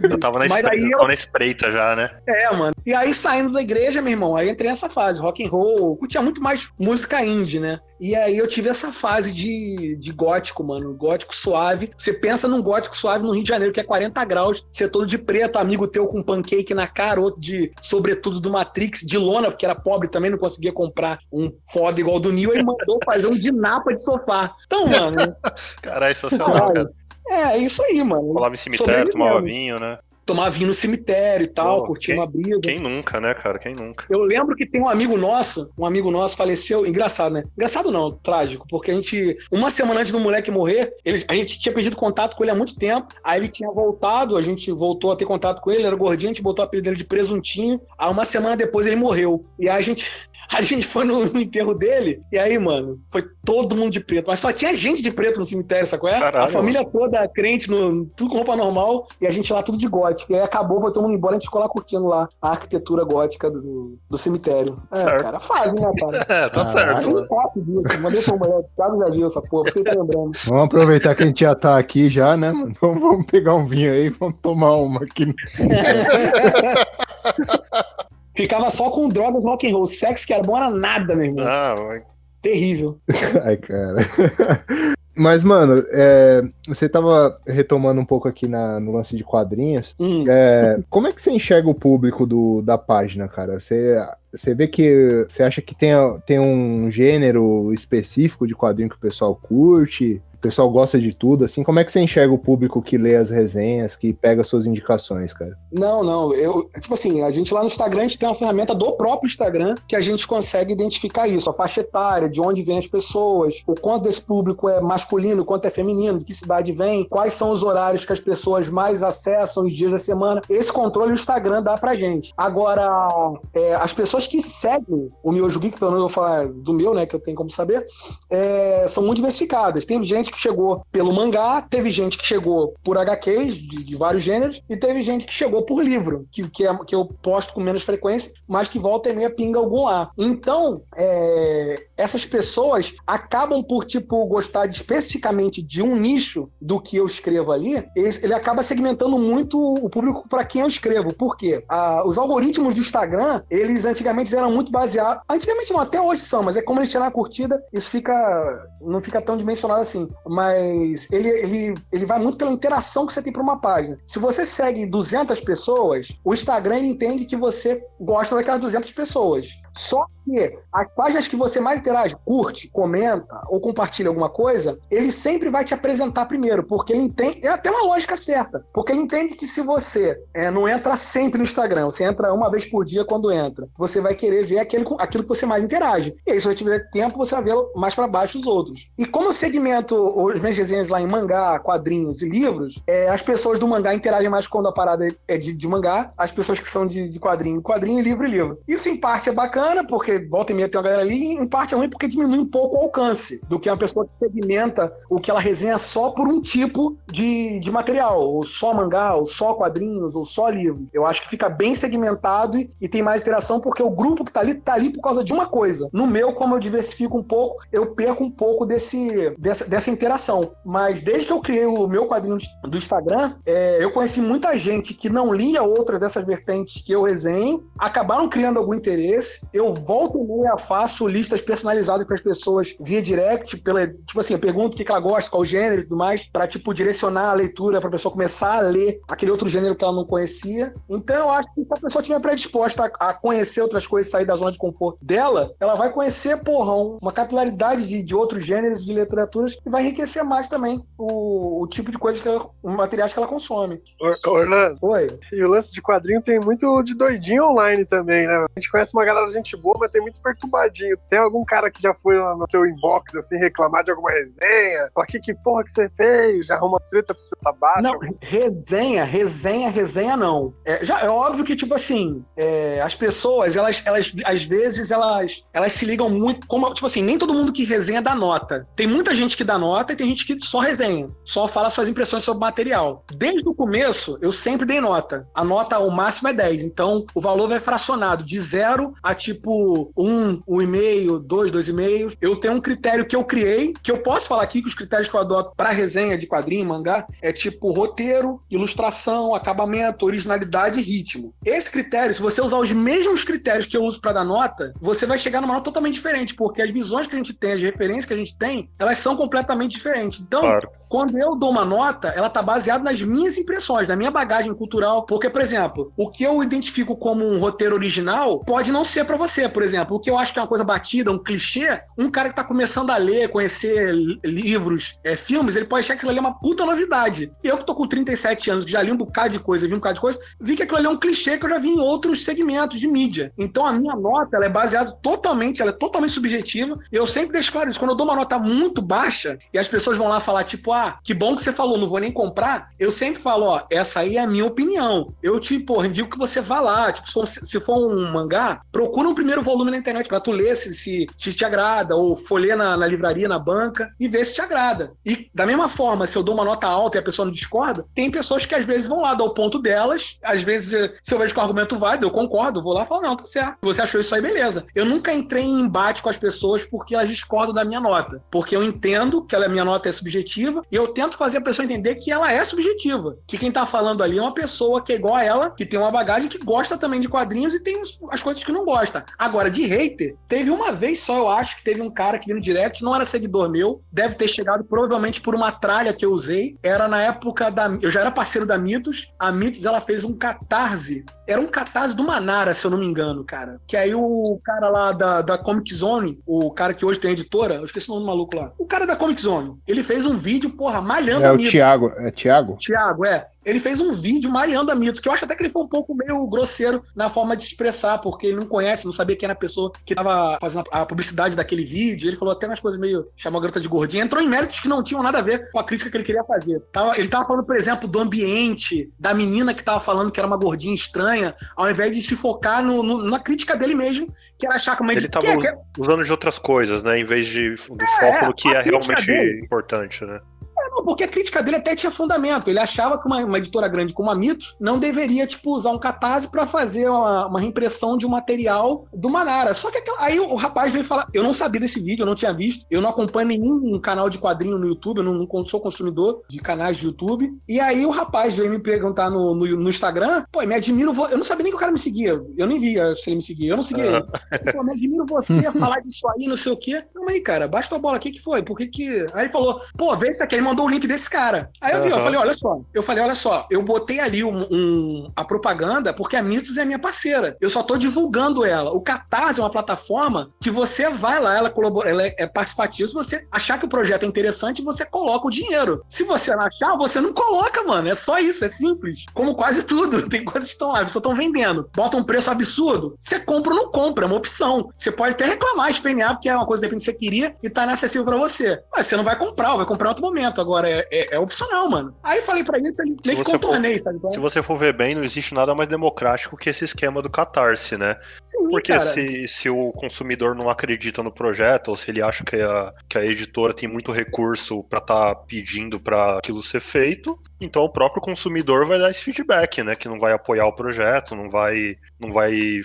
Speaker 1: Eu tava na, Mas espreita, aí eu... tava na espreita já, né?
Speaker 4: É, mano. E aí, saindo da igreja, meu irmão, aí entrei nessa fase, rock and roll, curtia muito mais música indie, né? E aí eu tive essa fase de, de gótico, mano. Gótico suave. Você pensa num gótico suave no Rio de Janeiro, que é 40 graus, ser todo de preto, amigo teu com pancake na cara, outro de sobretudo do Matrix, de lona, porque era pobre também, não conseguia comprar um foda igual do Nil, e mandou fazer um de napa de sofá. Então, mano.
Speaker 1: Caralho, é sensacional, cara.
Speaker 4: É, é isso aí, mano.
Speaker 1: Colava em cemitério, tomava vinho, né?
Speaker 4: Tomar vinho no cemitério e tal, Pô, curtir uma brisa.
Speaker 1: Quem nunca, né, cara? Quem nunca?
Speaker 4: Eu lembro que tem um amigo nosso, um amigo nosso faleceu, engraçado, né? Engraçado não, trágico, porque a gente, uma semana antes do moleque morrer, ele, a gente tinha pedido contato com ele há muito tempo, aí ele tinha voltado, a gente voltou a ter contato com ele, ele era gordinho, a gente botou a apelido dele de presuntinho, aí uma semana depois ele morreu. E aí a gente a gente foi no, no, enterro dele, e aí, mano, foi todo mundo de preto. Mas só tinha gente de preto no cemitério, sacou? É? Caralho, a família mano. toda crente, no, tudo com roupa normal, e a gente lá tudo de gótico. E aí acabou, foi todo mundo embora, a gente ficou lá curtindo lá a arquitetura gótica do, do cemitério. É, certo. cara, faz, né, cara?
Speaker 1: É, tá ah, certo. Né?
Speaker 4: Disso. Mandei pra mulher, Thiago já viu essa porra, você tá lembrando.
Speaker 2: Vamos aproveitar que a gente já tá aqui já, né, mano? Vamos, vamos pegar um vinho aí, vamos tomar uma aqui.
Speaker 4: Ficava só com drogas rock and roll. Sexo que era bom era nada, meu irmão.
Speaker 1: Ah,
Speaker 4: Terrível.
Speaker 2: Ai, cara. Mas, mano, é, você tava retomando um pouco aqui na, no lance de quadrinhos. Hum. É, como é que você enxerga o público do, da página, cara? Você, você vê que. Você acha que tem, tem um gênero específico de quadrinho que o pessoal curte? Pessoal gosta de tudo, assim, como é que você enxerga o público que lê as resenhas, que pega suas indicações, cara?
Speaker 4: Não, não, eu, tipo assim, a gente lá no Instagram, a gente tem uma ferramenta do próprio Instagram que a gente consegue identificar isso, a faixa etária, de onde vêm as pessoas, o quanto desse público é masculino, o quanto é feminino, de que cidade vem, quais são os horários que as pessoas mais acessam, os dias da semana. Esse controle o Instagram dá pra gente. Agora, é, as pessoas que seguem o Miojo Geek, pelo menos eu vou falar do meu, né, que eu tenho como saber, é, são muito diversificadas. Tem gente que chegou pelo mangá, teve gente que chegou por HQs de, de vários gêneros, e teve gente que chegou por livro, que, que, é, que eu posto com menos frequência, mas que volta e meia pinga algum lá. Então, é, essas pessoas acabam por, tipo, gostar de, especificamente de um nicho do que eu escrevo ali, ele, ele acaba segmentando muito o público para quem eu escrevo. Por quê? Os algoritmos do Instagram, eles antigamente eram muito baseados. Antigamente não, até hoje são, mas é como eles tiram a curtida, isso fica. não fica tão dimensionado assim mas ele, ele, ele vai muito pela interação que você tem para uma página. Se você segue 200 pessoas, o Instagram entende que você gosta daquelas 200 pessoas. Só que as páginas que você mais interage, curte, comenta ou compartilha alguma coisa, ele sempre vai te apresentar primeiro, porque ele entende, é até uma lógica certa, porque ele entende que se você é, não entra sempre no Instagram, você entra uma vez por dia quando entra, você vai querer ver aquele, aquilo que você mais interage. E aí, se você tiver tempo, você vai ver mais para baixo os outros. E como eu segmento os meus desenhos lá em mangá, quadrinhos e livros, é, as pessoas do mangá interagem mais quando a parada é de, de mangá, as pessoas que são de, de quadrinho, quadrinho, livro e livro. Isso em parte é bacana, porque volta e meia tem uma galera ali, em parte é ruim porque diminui um pouco o alcance do que uma pessoa que segmenta o que ela resenha só por um tipo de, de material, ou só mangá, ou só quadrinhos, ou só livro. Eu acho que fica bem segmentado e, e tem mais interação porque o grupo que tá ali, tá ali por causa de uma coisa. No meu, como eu diversifico um pouco, eu perco um pouco desse, dessa, dessa interação. Mas desde que eu criei o meu quadrinho do Instagram, é, eu conheci muita gente que não lia outras dessas vertentes que eu resenho, acabaram criando algum interesse. Eu volto e meia, faço listas personalizadas para as pessoas via direct, pela, tipo assim, eu pergunto o que ela gosta, qual gênero e tudo mais, para tipo, direcionar a leitura para a pessoa começar a ler aquele outro gênero que ela não conhecia. Então, eu acho que se a pessoa estiver predisposta a, a, conhecer outras coisas, sair da zona de conforto dela, ela vai conhecer, porra, uma capilaridade de, de outros gêneros de literaturas e vai enriquecer mais também o, o tipo de coisas que ela, materiais que ela consome.
Speaker 3: Orlando. Oi. E o lance de quadrinho tem muito de doidinho online também, né? A gente conhece uma galera gente boa, mas tem muito perturbadinho. Tem algum cara que já foi no seu inbox, assim, reclamar de alguma resenha? Falar, que, que porra que você fez? Arruma treta pra você tá baixo?
Speaker 4: Não, resenha, resenha, resenha não. É, já, é óbvio que, tipo assim, é, as pessoas, elas, elas, às vezes, elas, elas se ligam muito, como, tipo assim, nem todo mundo que resenha dá nota. Tem muita gente que dá nota e tem gente que só resenha, só fala suas impressões sobre o material. Desde o começo, eu sempre dei nota. A nota, o máximo é 10. Então, o valor vai fracionado de 0 a tipo 1, 1,5, 2, 2,5. Eu tenho um critério que eu criei, que eu posso falar aqui que os critérios que eu adoto para resenha de quadrinho, mangá, é tipo roteiro, ilustração, acabamento, originalidade e ritmo. Esse critério, se você usar os mesmos critérios que eu uso para dar nota, você vai chegar numa nota totalmente diferente, porque as visões que a gente tem, as referências que a gente tem, elas são completamente diferentes. Então, claro. quando eu dou uma nota, ela tá baseada nas minhas impressões, na minha bagagem cultural, porque, por exemplo, o que eu identifico como um roteiro original pode não ser para você, por exemplo. O que eu acho que é uma coisa batida, um clichê, um cara que tá começando a ler, conhecer livros, é, filmes, ele pode achar que aquilo ali é uma puta novidade. Eu que tô com 37 anos, que já li um bocado de coisa, vi um bocado de coisa, vi que aquilo ali é um clichê que eu já vi em outros segmentos de mídia. Então a minha nota, ela é baseada totalmente, ela é totalmente subjetiva. Eu sempre deixo claro isso. Quando eu dou uma nota muito baixa e as pessoas vão lá falar, tipo, ah, que bom que você falou, não vou nem comprar, eu sempre falo, ó, essa aí é a minha opinião. Eu te, porra, indico que você vá lá. Tipo, se for um mangá, procura um primeiro volume na internet pra tu ler se, se, se te agrada, ou folheia na, na livraria, na banca, e ver se te agrada. E da mesma forma, se eu dou uma nota alta e a pessoa não discorda, tem pessoas que às vezes vão lá dar o ponto delas, às vezes, se eu vejo que o argumento válido, eu concordo, vou lá e falo, não, tá certo. Você achou isso aí, beleza. Eu nunca entrei em embate com as pessoas porque elas discordam da minha nota. Porque eu entendo que a minha nota é subjetiva e eu tento fazer a pessoa entender que ela é subjetiva. Que quem tá falando ali é uma pessoa que é igual a ela, que tem uma bagagem que gosta também de quadrinhos e tem as coisas que não gosta. Agora, de hater, teve uma vez só, eu acho, que teve um cara que veio no direct, não era seguidor meu, deve ter chegado provavelmente por uma tralha que eu usei. Era na época da. Eu já era parceiro da Mitos. A Mitos ela fez um catarse. Era um catarse do Manara, se eu não me engano, cara. Que aí o cara lá da, da Comic Zone, o cara que hoje tem editora, eu esqueci o nome do maluco lá. O cara da Comic Zone, ele fez um vídeo, porra, malhando
Speaker 2: é a Mitos. É o Thiago, é Thiago?
Speaker 4: Thiago, é ele fez um vídeo malhando a Mito, que eu acho até que ele foi um pouco meio grosseiro na forma de expressar, porque ele não conhece, não sabia quem era a pessoa que estava fazendo a publicidade daquele vídeo. Ele falou até umas coisas meio. chamou a garota de gordinha. Entrou em méritos que não tinham nada a ver com a crítica que ele queria fazer. Ele tava falando, por exemplo, do ambiente, da menina que tava falando que era uma gordinha estranha, ao invés de se focar no, no, na crítica dele mesmo, que era achar como
Speaker 1: ele tava que, é, usando de outras coisas, né? Em vez de, do é, foco no que é realmente dele. importante, né?
Speaker 4: Não, porque a crítica dele até tinha fundamento. Ele achava que uma, uma editora grande como a Mitos não deveria, tipo, usar um catarse para fazer uma, uma, reimpressão de um material do Manara. Só que aí o, o, rapaz veio falar: eu não sabia desse vídeo, eu não tinha visto, eu não acompanho nenhum canal de quadrinho no YouTube, eu não, não sou consumidor de canais de YouTube. E aí o rapaz veio me perguntar no, no, no Instagram, pô, me admiro, eu não sabia nem que o cara me seguia, eu nem via se ele me seguia, eu não seguia uhum. ele. Pô, me admiro você falar disso aí, não sei o quê. Calma aí, cara, basta a bola aqui que foi, por que que... Aí ele falou, pô, vê se aqui, ele mandou mandou o link desse cara. Aí eu vi, eu falei, olha só. Eu falei, olha só, eu botei ali um, um, a propaganda porque a Mitos é minha parceira. Eu só tô divulgando ela. O Catarse é uma plataforma que você vai lá, ela colabora, ela é participativa. Se você achar que o projeto é interessante, você coloca o dinheiro. Se você não achar, você não coloca, mano. É só isso, é simples. Como quase tudo. Tem coisas que estão lá, só estão vendendo. Bota um preço absurdo. Você compra ou não compra, é uma opção. Você pode até reclamar, espenear, porque é uma coisa depende que você queria e tá inacessível pra você. Mas você não vai comprar, vai comprar em outro momento. Agora é, é, é opcional, mano. Aí falei pra ele, meio que contornei,
Speaker 1: for, Se você for ver bem, não existe nada mais democrático que esse esquema do Catarse, né? Sim, porque se, se o consumidor não acredita no projeto, ou se ele acha que a, que a editora tem muito recurso para estar tá pedindo para aquilo ser feito, então o próprio consumidor vai dar esse feedback, né? Que não vai apoiar o projeto, não vai. não vai.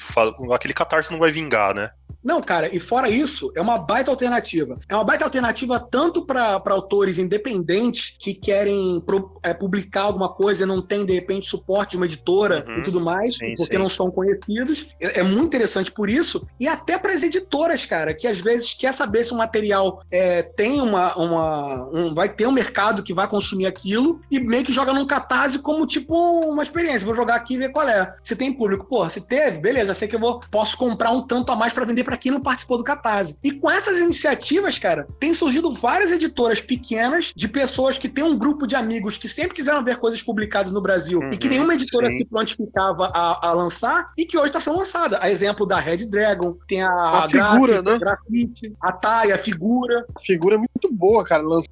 Speaker 1: Aquele catarse não vai vingar, né?
Speaker 4: Não, cara, e fora isso, é uma baita alternativa. É uma baita alternativa tanto para autores independentes que querem pro, é, publicar alguma coisa e não tem, de repente, suporte de uma editora uhum. e tudo mais, sim, porque sim. não são conhecidos. É, é, muito interessante por isso. E até para as editoras, cara, que às vezes quer saber se o material é, tem uma. uma um, vai ter um mercado que vai consumir aquilo e meio que joga num catarse como tipo uma experiência. Vou jogar aqui e ver qual é. Se tem público, pô, se teve, beleza, sei que eu vou, posso comprar um tanto a mais para vender para quem não participou do Catarse. E com essas iniciativas, cara, tem surgido várias editoras pequenas de pessoas que têm um grupo de amigos que sempre quiseram ver coisas publicadas no Brasil uhum, e que uhum, nenhuma editora sim. se prontificava a, a, lançar e que hoje está sendo lançada. A exemplo da Red Dragon, tem a,
Speaker 3: a, a figura, né?
Speaker 4: Grafite, a Thay, a figura.
Speaker 3: A figura é muito boa, cara. Lança,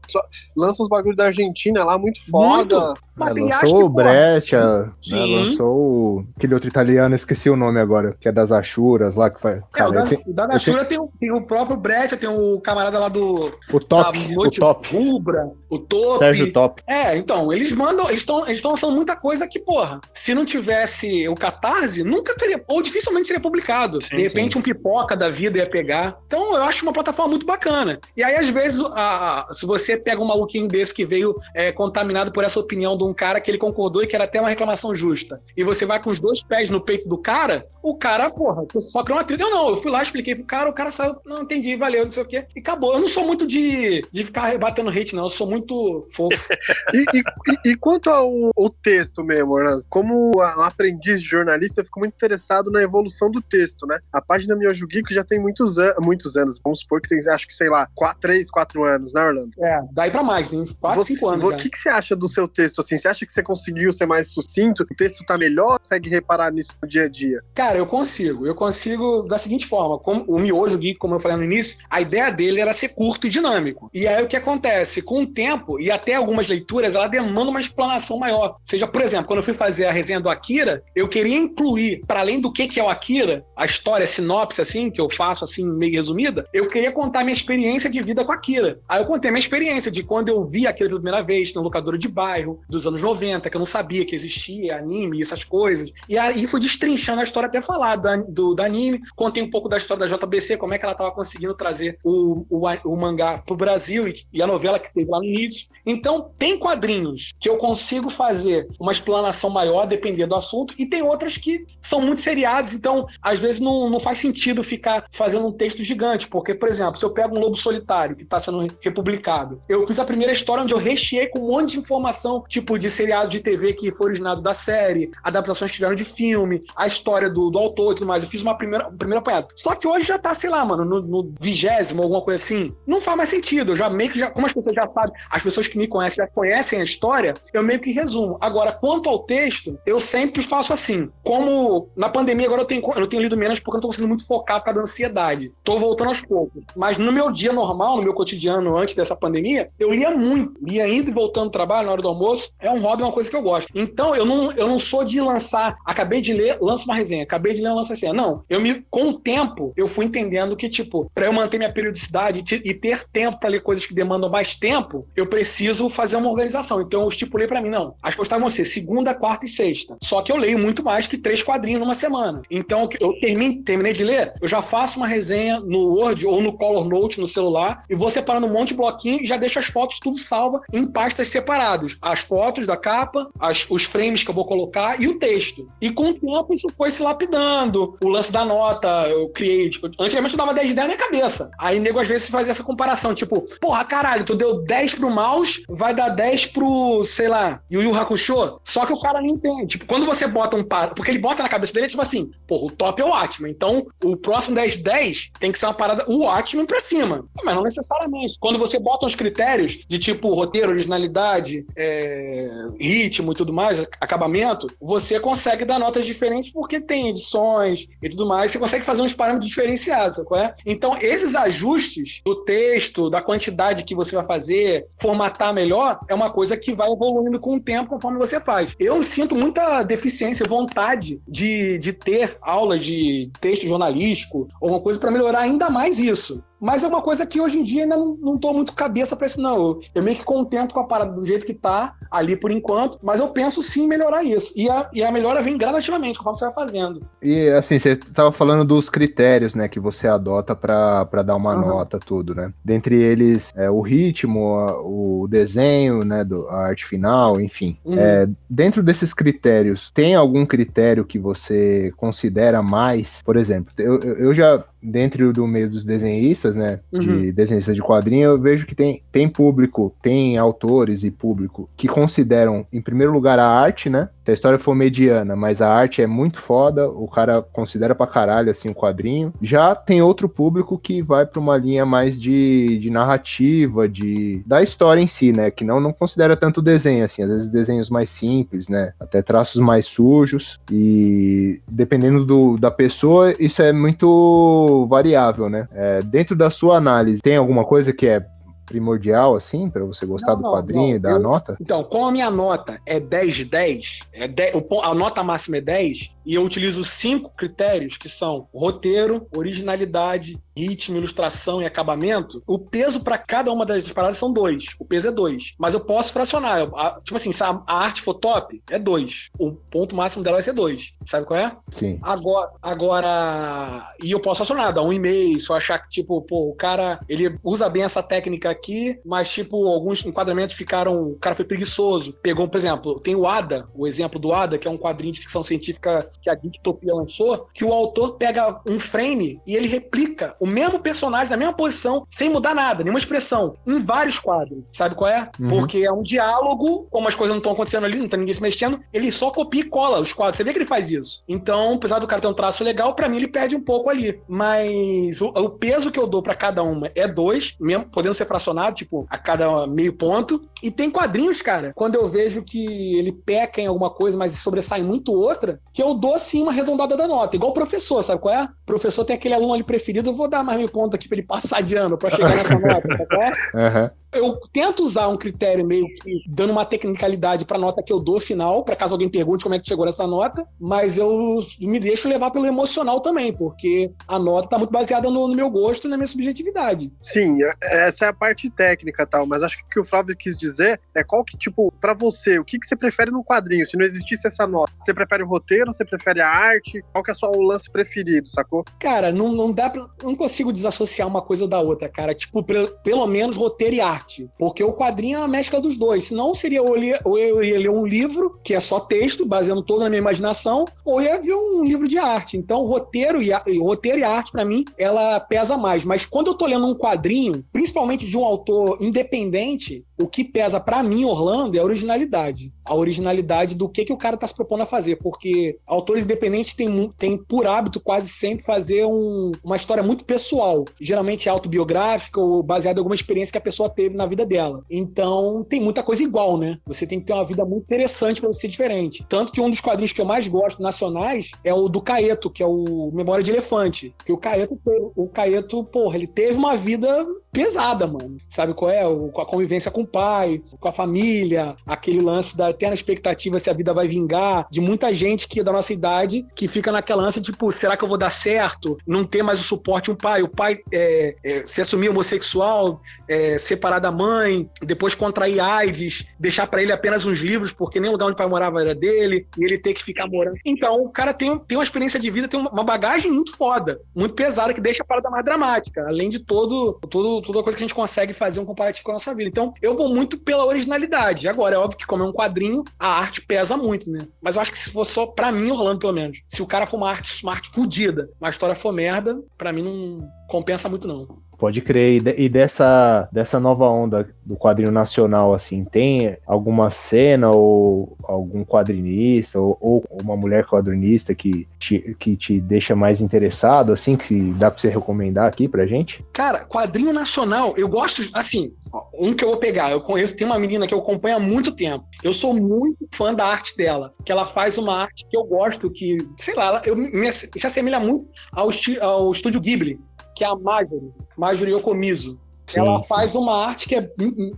Speaker 3: lança os bagulhos da Argentina lá, muito foda. Muito.
Speaker 2: É, lançou o Brecht, né, lançou aquele outro italiano, esqueci o nome agora, que é das Achuras lá, que faz.
Speaker 4: É, o da, tem, o da Ashura tem, tem, o próprio Brecht, tem o camarada lá do.
Speaker 2: O Top.
Speaker 4: o
Speaker 2: Top.
Speaker 4: Rubra, o Top.
Speaker 2: Sérgio Top.
Speaker 4: É, então, eles mandam, eles estão eles lançando muita coisa que, porra, se não tivesse o Catarse, nunca teria, ou dificilmente seria publicado. Sim, de repente, sim. um pipoca da vida ia pegar. Então, eu acho uma plataforma muito bacana. E aí, às vezes, a, a, se você pega um maluquinho desse que veio é, contaminado por essa opinião do um cara que ele concordou e que era até uma reclamação justa. E você vai com os dois pés no peito do cara, o cara, porra, você só criou uma trilha. Eu não, eu fui lá, expliquei pro cara, o cara saiu, não entendi, valeu, não sei o quê. E acabou. Eu não sou muito de, de ficar batendo hate, não. Eu sou muito fofo.
Speaker 3: e, e, e, quanto ao, ao texto mesmo, Orlando, como um aprendiz de jornalista, eu fico muito interessado na evolução do texto, né? A página Miojo Geek já tem muitos, an muitos anos. Vamos supor que tem, acho que, sei lá, 4, 3, 4 anos, né, Orlando?
Speaker 4: É, daí pra mais, tem 4, 5 anos.
Speaker 3: O que, que você acha do seu texto, assim? Você acha que você conseguiu ser mais sucinto? O texto tá melhor? Consegue reparar nisso no dia a dia?
Speaker 4: Cara, eu consigo. Eu consigo da seguinte forma: como o Miojo Geek, como eu falei no início, a ideia dele era ser curto e dinâmico. E aí o que acontece? Com o tempo, e até algumas leituras, ela demanda uma explanação maior. Ou seja, por exemplo, quando eu fui fazer a resenha do Akira, eu queria incluir, para além do que, que é o Akira, a história, a sinopse, assim, que eu faço assim, meio resumida, eu queria contar minha experiência de vida com Akira. Aí eu contei minha experiência de quando eu vi Akira pela primeira vez, no locador de bairro, dos anos 90, que eu não sabia que existia anime essas coisas. E aí fui destrinchando a história até falar do, do, do anime, contei um pouco da história da JBC, como é que ela estava conseguindo trazer o, o, o mangá pro Brasil e, e, a novela que teve lá no início. Então, tem quadrinhos que eu consigo fazer uma explanação maior, dependendo do assunto, e tem outras que são muito seriados, então, às vezes, não, não faz sentido ficar fazendo um texto gigante, porque, por exemplo, se eu pego um Lobo Solitário, que está sendo republicado, eu fiz a primeira história onde eu recheei com um monte de informação, tipo de seriado de TV que foi originado da série, adaptações que tiveram de filme, a história do, do autor e tudo mais. Eu fiz uma primeira, primeiro apanhado. Só que hoje já tá, sei lá, mano, no vigésimo, alguma coisa assim. Não faz mais sentido. Eu já meio que já, como as pessoas já sabem, as pessoas que me conhecem já conhecem a história, eu meio que resumo. Agora, quanto ao texto, eu sempre faço assim. Como na pandemia agora eu tenho, eu tenho lido menos porque eu não tô conseguindo muito focar por causa da ansiedade. Tô voltando aos poucos. Mas no meu dia normal, no meu cotidiano antes dessa pandemia, eu lia muito. Lia indo e voltando do trabalho, na hora do almoço. É um hobby, é uma coisa que eu gosto. Então, eu não, eu não sou de lançar, acabei de ler, lanço uma resenha. Acabei de ler, lanço uma resenha. Não. Eu me, com o tempo, eu fui entendendo que, tipo, para eu manter minha periodicidade e ter tempo para ler coisas que demandam mais tempo, eu preciso fazer uma organização. Então eu estipulei para mim, não, as postagens vão ser segunda, quarta e sexta. Só que eu leio muito mais que três quadrinhos numa semana. Então eu termine, terminei de ler, eu já faço uma resenha no Word ou no Color Note no celular e vou separando um monte de bloquinho e já deixo as fotos tudo salva em pastas separadas. As fotos fotos da capa, as, os frames que eu vou colocar e o texto. E com o tempo isso foi se lapidando. O lance da nota, eu criei, tipo, antigamente eu dava 10 de 10 na minha cabeça. Aí nego às vezes fazia essa comparação, tipo, porra, caralho, tu deu 10 pro mouse, vai dar 10 pro, sei lá, Yu Yu Hakusho. Só que o cara não entende. Tipo, quando você bota um par, porque ele bota na cabeça dele, tipo assim, porra, o top é o Watchmen. Então, o próximo 10 10 tem que ser uma parada, o Watchmen pra cima. Mas não necessariamente. Quando você bota uns critérios de tipo roteiro, originalidade, é, ritmo e tudo mais, acabamento, você consegue dar notas diferentes porque tem edições e tudo mais. Você consegue fazer uns parâmetros diferenciados, sabe é? Então, esses ajustes do texto, da quantidade que você vai fazer, formatar melhor, é uma coisa que vai evoluindo com o tempo conforme você faz. Eu sinto muita deficiência, vontade de, de ter aulas de texto jornalístico, alguma coisa para melhorar ainda mais isso. Mas é uma coisa que hoje em dia ainda não, não tô muito cabeça para isso, não. Eu, eu, meio que contento com a parada do jeito que tá ali por enquanto, mas eu penso sim em melhorar isso. E a, e a melhora vem gradativamente, conforme você vai fazendo.
Speaker 2: E assim, você tava falando dos critérios, né, que você adota para dar uma uhum. nota, tudo, né? Dentre eles, é, o ritmo, o desenho, né, do, a arte final, enfim. Uhum. É, dentro desses critérios, tem algum critério que você considera mais? Por exemplo, eu, eu já dentro do meio dos desenhistas, né, uhum. de desenhistas de quadrinho, eu vejo que tem, tem público, tem autores e público que consideram, em primeiro lugar, a arte, né, se a história for mediana, mas a arte é muito foda, o cara considera pra caralho, assim, o quadrinho. Já tem outro público que vai pra uma linha mais de, de narrativa, de da história em si, né, que não, não considera tanto desenho, assim, às vezes desenhos mais simples, né, até traços mais sujos, e dependendo do, da pessoa, isso é muito variável, né? É, dentro da sua análise, tem alguma coisa que é primordial, assim, para você gostar não, do quadrinho e dar eu, a nota?
Speaker 4: Então, como a minha nota é 10 de 10, é 10 a nota máxima é 10, e eu utilizo cinco critérios que são roteiro, originalidade, ritmo, ilustração e acabamento. O peso para cada uma das paradas são dois. O peso é dois. Mas eu posso fracionar. Eu, a, tipo assim, se a, a, arte for top, é dois. O ponto máximo dela vai ser dois. Sabe qual é?
Speaker 2: Sim.
Speaker 4: Agora, agora e eu posso fracionar, dar um e-mail, só achar que, tipo, pô, o cara, ele usa bem essa técnica aqui, mas, tipo, alguns enquadramentos ficaram, o cara foi preguiçoso. Pegou, por exemplo, tem o Ada, o exemplo do Ada, que é um quadrinho de ficção científica que a Geektopia lançou, que o autor pega um frame e ele replica o mesmo personagem na mesma posição, sem mudar nada, nenhuma expressão, em vários quadros. Sabe qual é? Uhum. Porque é um diálogo, como as coisas não estão acontecendo ali, não tá ninguém se mexendo, ele só copia e cola os quadros. Você vê que ele faz isso. Então, apesar do cara ter um traço legal, para mim ele perde um pouco ali. Mas o, o peso que eu dou para cada uma é dois, mesmo podendo ser fracionado, tipo, a cada meio ponto. E tem quadrinhos, cara, quando eu vejo que ele peca em alguma coisa, mas sobressai muito outra, que eu dou sim uma arredondada da nota. Igual o professor, sabe qual é? O professor tem aquele aluno ali preferido, eu vou dar mais mil pontos aqui para ele passar de ano, para chegar nessa nota, sabe qual é? Uhum. Eu tento usar um critério meio que dando uma tecnicalidade para a nota que eu dou final, para caso alguém pergunte como é que chegou nessa nota, mas eu me deixo levar pelo emocional também, porque a nota tá muito baseada no, no meu gosto e na minha subjetividade.
Speaker 3: Sim, é, essa é a parte técnica tal, mas acho que o que o Flávio quis dizer é qual que, tipo, para você, o que, que você prefere no quadrinho? Se não existisse essa nota, você prefere o roteiro, você prefere a arte? Qual que é o seu lance preferido, sacou?
Speaker 4: Cara, não, não dá pra, não consigo desassociar uma coisa da outra, cara. Tipo, pelo menos roteiro e arte. Porque o quadrinho é uma mescla dos dois. Senão seria ou eu ia ler um livro, que é só texto, baseando toda na minha imaginação, ou ia ver um livro de arte. Então, roteiro e, roteiro e arte, para mim, ela pesa mais. Mas quando eu tô lendo um quadrinho, principalmente de um autor independente, o que pesa para mim, Orlando, é a originalidade. A originalidade do que, que o cara tá se propondo a fazer. Porque autores independentes têm, têm por hábito quase sempre fazer um, uma história muito pessoal. Geralmente é autobiográfica ou baseada em alguma experiência que a pessoa teve na vida dela. Então tem muita coisa igual, né? Você tem que ter uma vida muito interessante para ser diferente. Tanto que um dos quadrinhos que eu mais gosto nacionais é o do Caeto, que é o Memória de Elefante. Que o Caeto, o Caeto, porra, ele teve uma vida pesada, mano. Sabe qual é? O, com a convivência com o pai, com a família, aquele lance da eterna expectativa se a vida vai vingar, de muita gente que é da nossa idade que fica naquela ânsia, tipo, será que eu vou dar certo? Não ter mais o suporte um pai. O pai é, é, se assumir homossexual, é, separar da mãe, depois contrair AIDS, deixar para ele apenas uns livros, porque nem o lugar onde o pai morava era dele, e ele ter que ficar morando. Então, o cara tem, tem uma experiência de vida, tem uma bagagem muito foda, muito pesada, que deixa a parada mais dramática, além de todo, todo toda coisa que a gente consegue fazer um comparativo com a nossa vida. Então, eu vou muito pela originalidade. Agora, é óbvio que como é um quadrinho, a arte pesa muito, né? Mas eu acho que se for só, pra mim, Orlando, pelo menos, se o cara for uma arte, uma arte fodida, mas a história for merda, pra mim não compensa muito, não.
Speaker 2: Pode crer. E, dessa, dessa nova onda do quadrinho nacional, assim, tem alguma cena ou algum quadrinista ou, ou uma mulher quadrinista que te, que te deixa mais interessado, assim, que dá pra você recomendar aqui pra gente?
Speaker 4: Cara, quadrinho nacional, eu gosto, assim, um que eu vou pegar, eu conheço, tem uma menina que eu acompanho há muito tempo. Eu sou muito fã da arte dela, que ela faz uma arte que eu gosto, que, sei lá, ela, eu, me, se assemelha muito ao, ao estúdio Ghibli que é a Marjorie, Marjorie Yokomizo. Sim, ela sim. faz uma arte que é,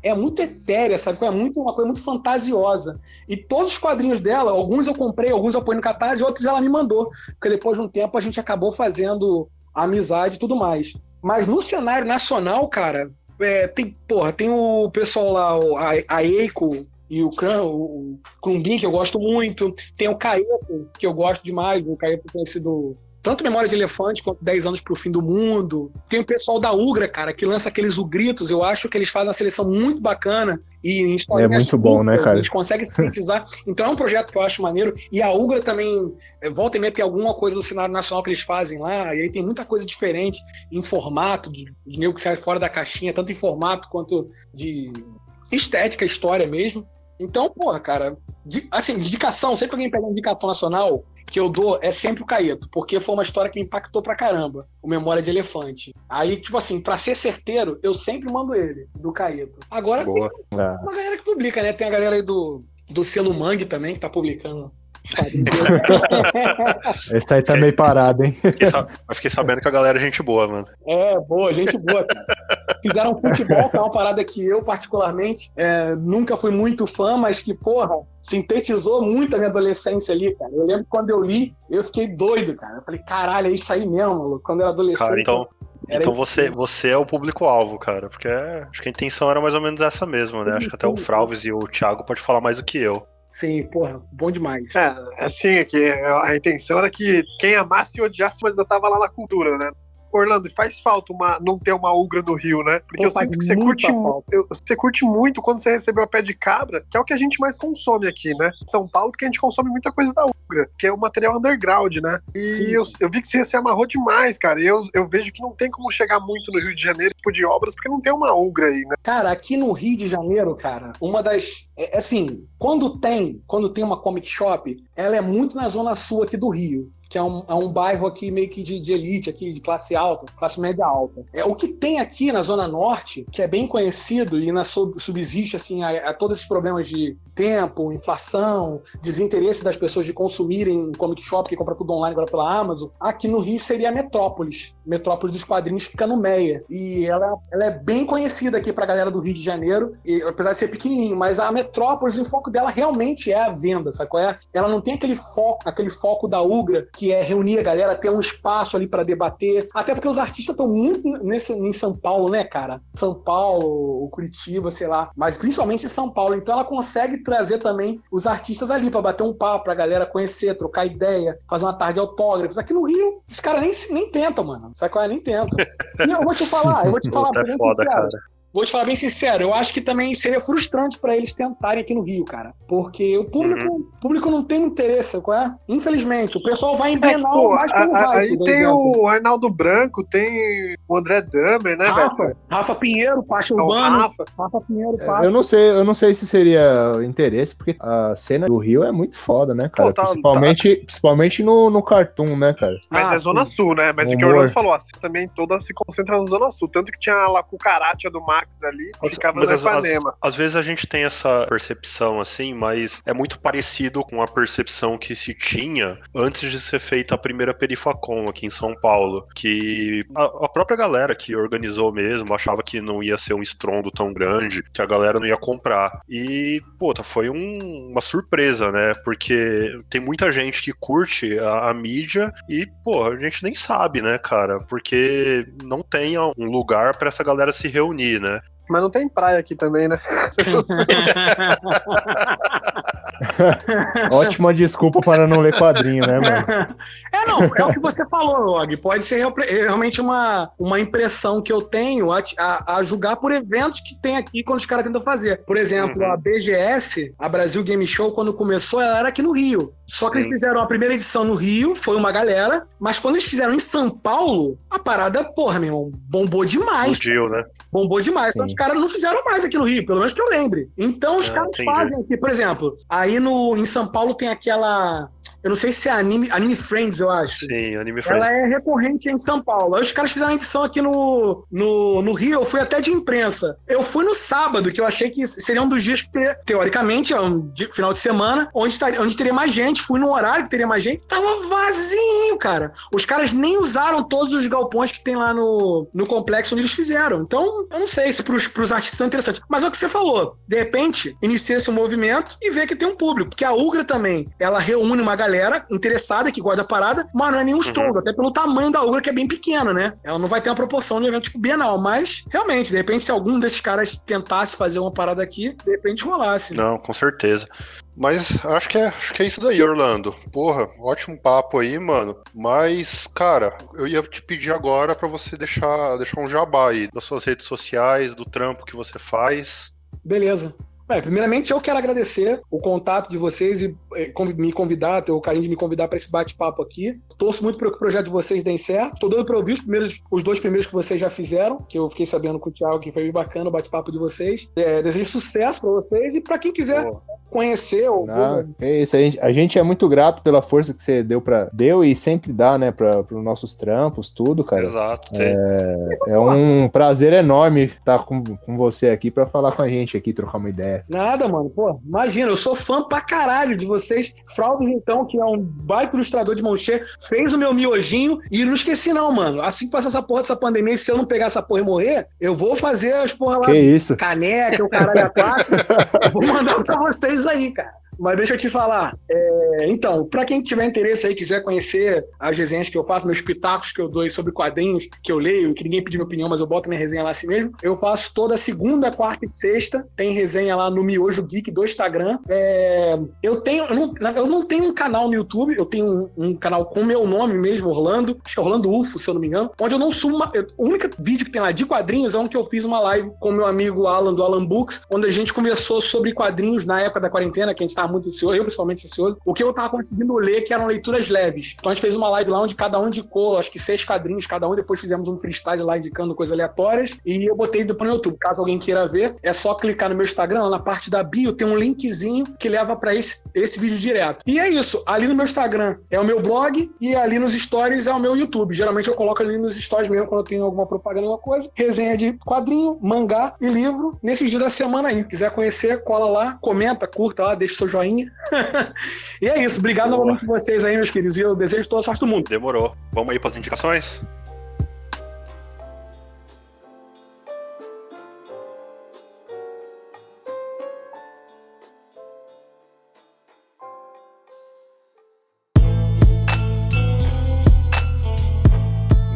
Speaker 4: é muito etérea, sabe? É muito, uma coisa muito fantasiosa. E todos os quadrinhos dela, alguns eu comprei, alguns eu ponho no catarse, outros ela me mandou. Porque depois de um tempo a gente acabou fazendo amizade e tudo mais. Mas no cenário nacional, cara, é, tem, porra, tem o pessoal lá, a, a Eiko e o Kran, o Krumbin, que eu gosto muito. Tem o Caeto, que eu gosto demais, o Caeto conhecido tanto Memória de Elefante quanto 10 anos pro fim do mundo. Tem o pessoal da Ugra, cara, que lança aqueles ugritos. Eu acho que eles fazem uma seleção muito bacana. E em
Speaker 2: é muito bom, né, cara?
Speaker 4: Eles conseguem sintetizar. então é um projeto que eu acho maneiro. E a Ugra também, é, volta e meia, tem alguma coisa do cenário nacional que eles fazem lá. E aí tem muita coisa diferente em formato, de, de nego que sai fora da caixinha, tanto em formato quanto de estética, história mesmo. Então, porra, cara, de, assim, indicação, sempre que alguém pega uma indicação nacional, que eu dou é sempre o Caeto, porque foi uma história que impactou pra caramba, o Memória de Elefante. Aí, tipo assim, pra ser certeiro, eu sempre mando ele, do Caeto. Agora Boa. tem uma galera que publica, né? Tem a galera aí do, do selo Mangue também, que tá publicando
Speaker 2: Esse aí tá meio parado, hein?
Speaker 1: Eu fiquei sabendo que a galera é gente boa, mano.
Speaker 4: É, boa, gente boa, cara. Fizeram futebol, que é uma parada que eu, particularmente, é, nunca fui muito fã, mas que, porra, sintetizou muito a minha adolescência ali, cara. Eu lembro quando eu li, eu fiquei doido, cara. Eu falei, caralho, é isso aí mesmo, mano. Quando eu era adolescente. Cara,
Speaker 1: então, então você, você é o público-alvo, cara, porque acho que a intenção era mais ou menos essa mesmo, né? Acho que até o Fralves e o Thiago pode falar mais do que eu.
Speaker 4: Sim, porra, bom demais.
Speaker 3: É, assim, é que a intenção era que quem amasse e odiasse, mas eu tava lá na cultura, né? Orlando, faz falta uma, não ter uma Ugra no Rio, né? Porque Pô, eu sinto que você curte, eu, você curte muito quando você recebeu a pé de cabra, que é o que a gente mais consome aqui, né? São Paulo, que a gente consome muita coisa da Ugra, que é o material underground, né? E eu, eu, vi que você se amarrou demais, cara. E eu, eu vejo que não tem como chegar muito no Rio de Janeiro tipo de obras, porque não tem uma Ugra aí, né?
Speaker 4: Cara, aqui no Rio de Janeiro, cara, uma das. É, é assim, quando tem, quando tem uma comic shop, ela é muito na zona sul aqui do Rio que é um, é um bairro aqui meio que de, de, elite, aqui, de classe alta, classe média alta. É, o que tem aqui na Zona Norte, que é bem conhecido e na sub, subsiste assim, a, a, todos esses problemas de tempo, inflação, desinteresse das pessoas de consumirem comic shop, que compra tudo online agora pela Amazon, aqui no Rio seria a Metrópolis. Metrópolis dos quadrinhos fica no Meia. E ela, ela é bem conhecida aqui pra galera do Rio de Janeiro, e, apesar de ser pequenininho, mas a Metrópolis, o foco dela realmente é a venda, qual é? Ela não tem aquele foco, aquele foco da Ugra, que é reunir a galera, ter um espaço ali para debater. Até porque os artistas estão muito nesse, em São Paulo, né, cara? São Paulo, Curitiba, sei lá. Mas principalmente em São Paulo. Então ela consegue trazer também os artistas ali para bater um papo, pra galera conhecer, trocar ideia, fazer uma tarde de autógrafos. Aqui no Rio, os caras nem, nem tentam, mano. Sabe qual é? Nem tentam. Eu vou te falar, eu vou te falar, é foda, Cara. Vou te falar bem sincero, eu acho que também seria frustrante para eles tentarem aqui no Rio, cara. Porque o público, uhum. público não tem interesse, qual é? Infelizmente. O pessoal vai em é, Bienal é, mais pelo
Speaker 3: a, Aí tem o Arnaldo Branco, tem o André Damer, né,
Speaker 4: Rafa, velho? Rafa Pinheiro, Pacho é Urbano. Rafa. Rafa
Speaker 2: Pinheiro, Pacho. Eu não sei, eu não sei se seria interesse, porque a cena do Rio é muito foda, né, cara? Pô, tá, principalmente, tá. principalmente no, no Cartoon, né, cara?
Speaker 3: Mas ah, é Zona sim. Sul, né? Mas o, o que o Orlando falou, assim, também toda se concentra na Zona Sul. Tanto que tinha lá com o Caratia do Mar Max ali, ficava mas no Ipanema.
Speaker 1: Às, às, vezes a gente tem essa percepção assim, mas é muito parecido com a percepção que se tinha antes de ser feita a primeira Perifacon aqui em São Paulo, que a, a própria galera que organizou mesmo achava que não ia ser um estrondo tão grande, que a galera não ia comprar. E, puta, foi um, uma surpresa, né? Porque tem muita gente que curte a, a mídia e, pô, a gente nem sabe, né, cara? Porque não tem um lugar para essa galera se reunir, né?
Speaker 3: Mas não tem praia aqui também, né?
Speaker 2: Ótima desculpa para não ler quadrinho, né, mano?
Speaker 4: É, não, é o que você falou, Log. Pode ser realmente uma, uma impressão que eu tenho a, a, a julgar por eventos que tem aqui quando os caras tentam fazer. Por exemplo, uhum. a BGS, a Brasil Game Show, quando começou, ela era aqui no Rio. Só que Sim. eles fizeram a primeira edição no Rio, foi uma galera, mas quando eles fizeram em São Paulo, a parada, porra, meu irmão, bombou demais.
Speaker 1: Fugiu, né?
Speaker 4: Bombou demais. Então os caras não fizeram mais aqui no Rio, pelo menos que eu lembre. Então os ah, caras entendi. fazem aqui, por exemplo, aí no, em São Paulo tem aquela eu não sei se é anime, anime Friends, eu acho.
Speaker 1: Sim, Anime Friends.
Speaker 4: Ela é recorrente em São Paulo. Aí os caras fizeram a edição aqui no, no, no Rio, eu fui até de imprensa. Eu fui no sábado, que eu achei que seria um dos dias que, teoricamente, é um dia, final de semana, onde, estaria, onde teria mais gente. Fui no horário que teria mais gente. Tava vazio, cara. Os caras nem usaram todos os galpões que tem lá no, no complexo onde eles fizeram. Então, eu não sei se pros, pros artistas é interessante. Mas é o que você falou. De repente, inicia esse movimento e vê que tem um público. Porque a Ugra também, ela reúne uma galera galera interessada que gosta da parada, mas não é nenhum estudo, uhum. até pelo tamanho da Ugra, que é bem pequena, né? Ela não vai ter uma proporção de um evento tipo Bienal, mas realmente, de repente, se algum desses caras tentasse fazer uma parada aqui, de repente rolasse.
Speaker 1: Não, com certeza. Mas acho que, é, acho que é isso daí, Orlando. Porra, ótimo papo aí, mano. Mas, cara, eu ia te pedir agora para você deixar, deixar um jabá aí das suas redes sociais, do trampo que você faz.
Speaker 4: Beleza. É, primeiramente, eu quero agradecer o contato de vocês e eh, me convidar, ter o carinho de me convidar para esse bate-papo aqui. Torço muito para que o projeto de vocês dê certo. Estou doido para ouvir os, primeiros, os dois primeiros que vocês já fizeram, que eu fiquei sabendo com o Thiago que foi bem bacana o bate-papo de vocês. É, desejo sucesso para vocês e para quem quiser Boa. conhecer. Ou,
Speaker 2: Não, é isso, a gente, a gente, é muito grato pela força que você deu para deu e sempre dá, né, para os nossos trampos, tudo, cara.
Speaker 1: Exato.
Speaker 2: É, é um prazer enorme estar com, com você aqui para falar com a gente aqui, trocar uma ideia.
Speaker 4: Nada, mano. Pô, imagina, eu sou fã pra caralho de vocês. Fraldes, então, que é um baita ilustrador de mão cheia, fez o meu miojinho e não esqueci, não, mano. Assim que passar essa porra dessa pandemia, se eu não pegar essa porra e morrer, eu vou fazer as porra lá.
Speaker 2: Que isso?
Speaker 4: Caneca, o caralho a quatro. vou mandar pra vocês aí, cara. Mas deixa eu te falar. É, então, para quem tiver interesse aí, quiser conhecer as resenhas que eu faço, meus pitacos que eu dou sobre quadrinhos que eu leio, que ninguém pediu minha opinião, mas eu boto minha resenha lá assim mesmo. Eu faço toda segunda, quarta e sexta. Tem resenha lá no Miojo Geek do Instagram. É, eu tenho, eu não, eu não tenho um canal no YouTube, eu tenho um, um, canal com meu nome mesmo, Orlando, acho que é Orlando UFO, se eu não me engano, onde eu não sumo. Uma, eu, o único vídeo que tem lá de quadrinhos é um que eu fiz uma live com meu amigo Alan do Alan Books, onde a gente conversou sobre quadrinhos na época da quarentena, que a gente estava muito ansioso, eu principalmente ansioso, o que eu tava conseguindo ler, que eram leituras leves. Então a gente fez uma live lá onde cada um indicou, acho que seis quadrinhos cada um, depois fizemos um freestyle lá indicando coisas aleatórias, e eu botei depois no YouTube. Caso alguém queira ver, é só clicar no meu Instagram, na parte da bio tem um linkzinho que leva para esse, esse vídeo direto. E é isso, ali no meu Instagram é o meu blog, e ali nos stories é o meu YouTube. Geralmente eu coloco ali nos stories mesmo quando eu tenho alguma propaganda, alguma coisa. Resenha de quadrinho, mangá e livro, nesses dias da semana aí. Quiser conhecer, cola lá, comenta, curta lá, deixa seu joinha. e é isso. Obrigado novamente por vocês aí, meus queridos. E eu desejo toda a sorte do mundo.
Speaker 1: Demorou. Vamos aí para as indicações?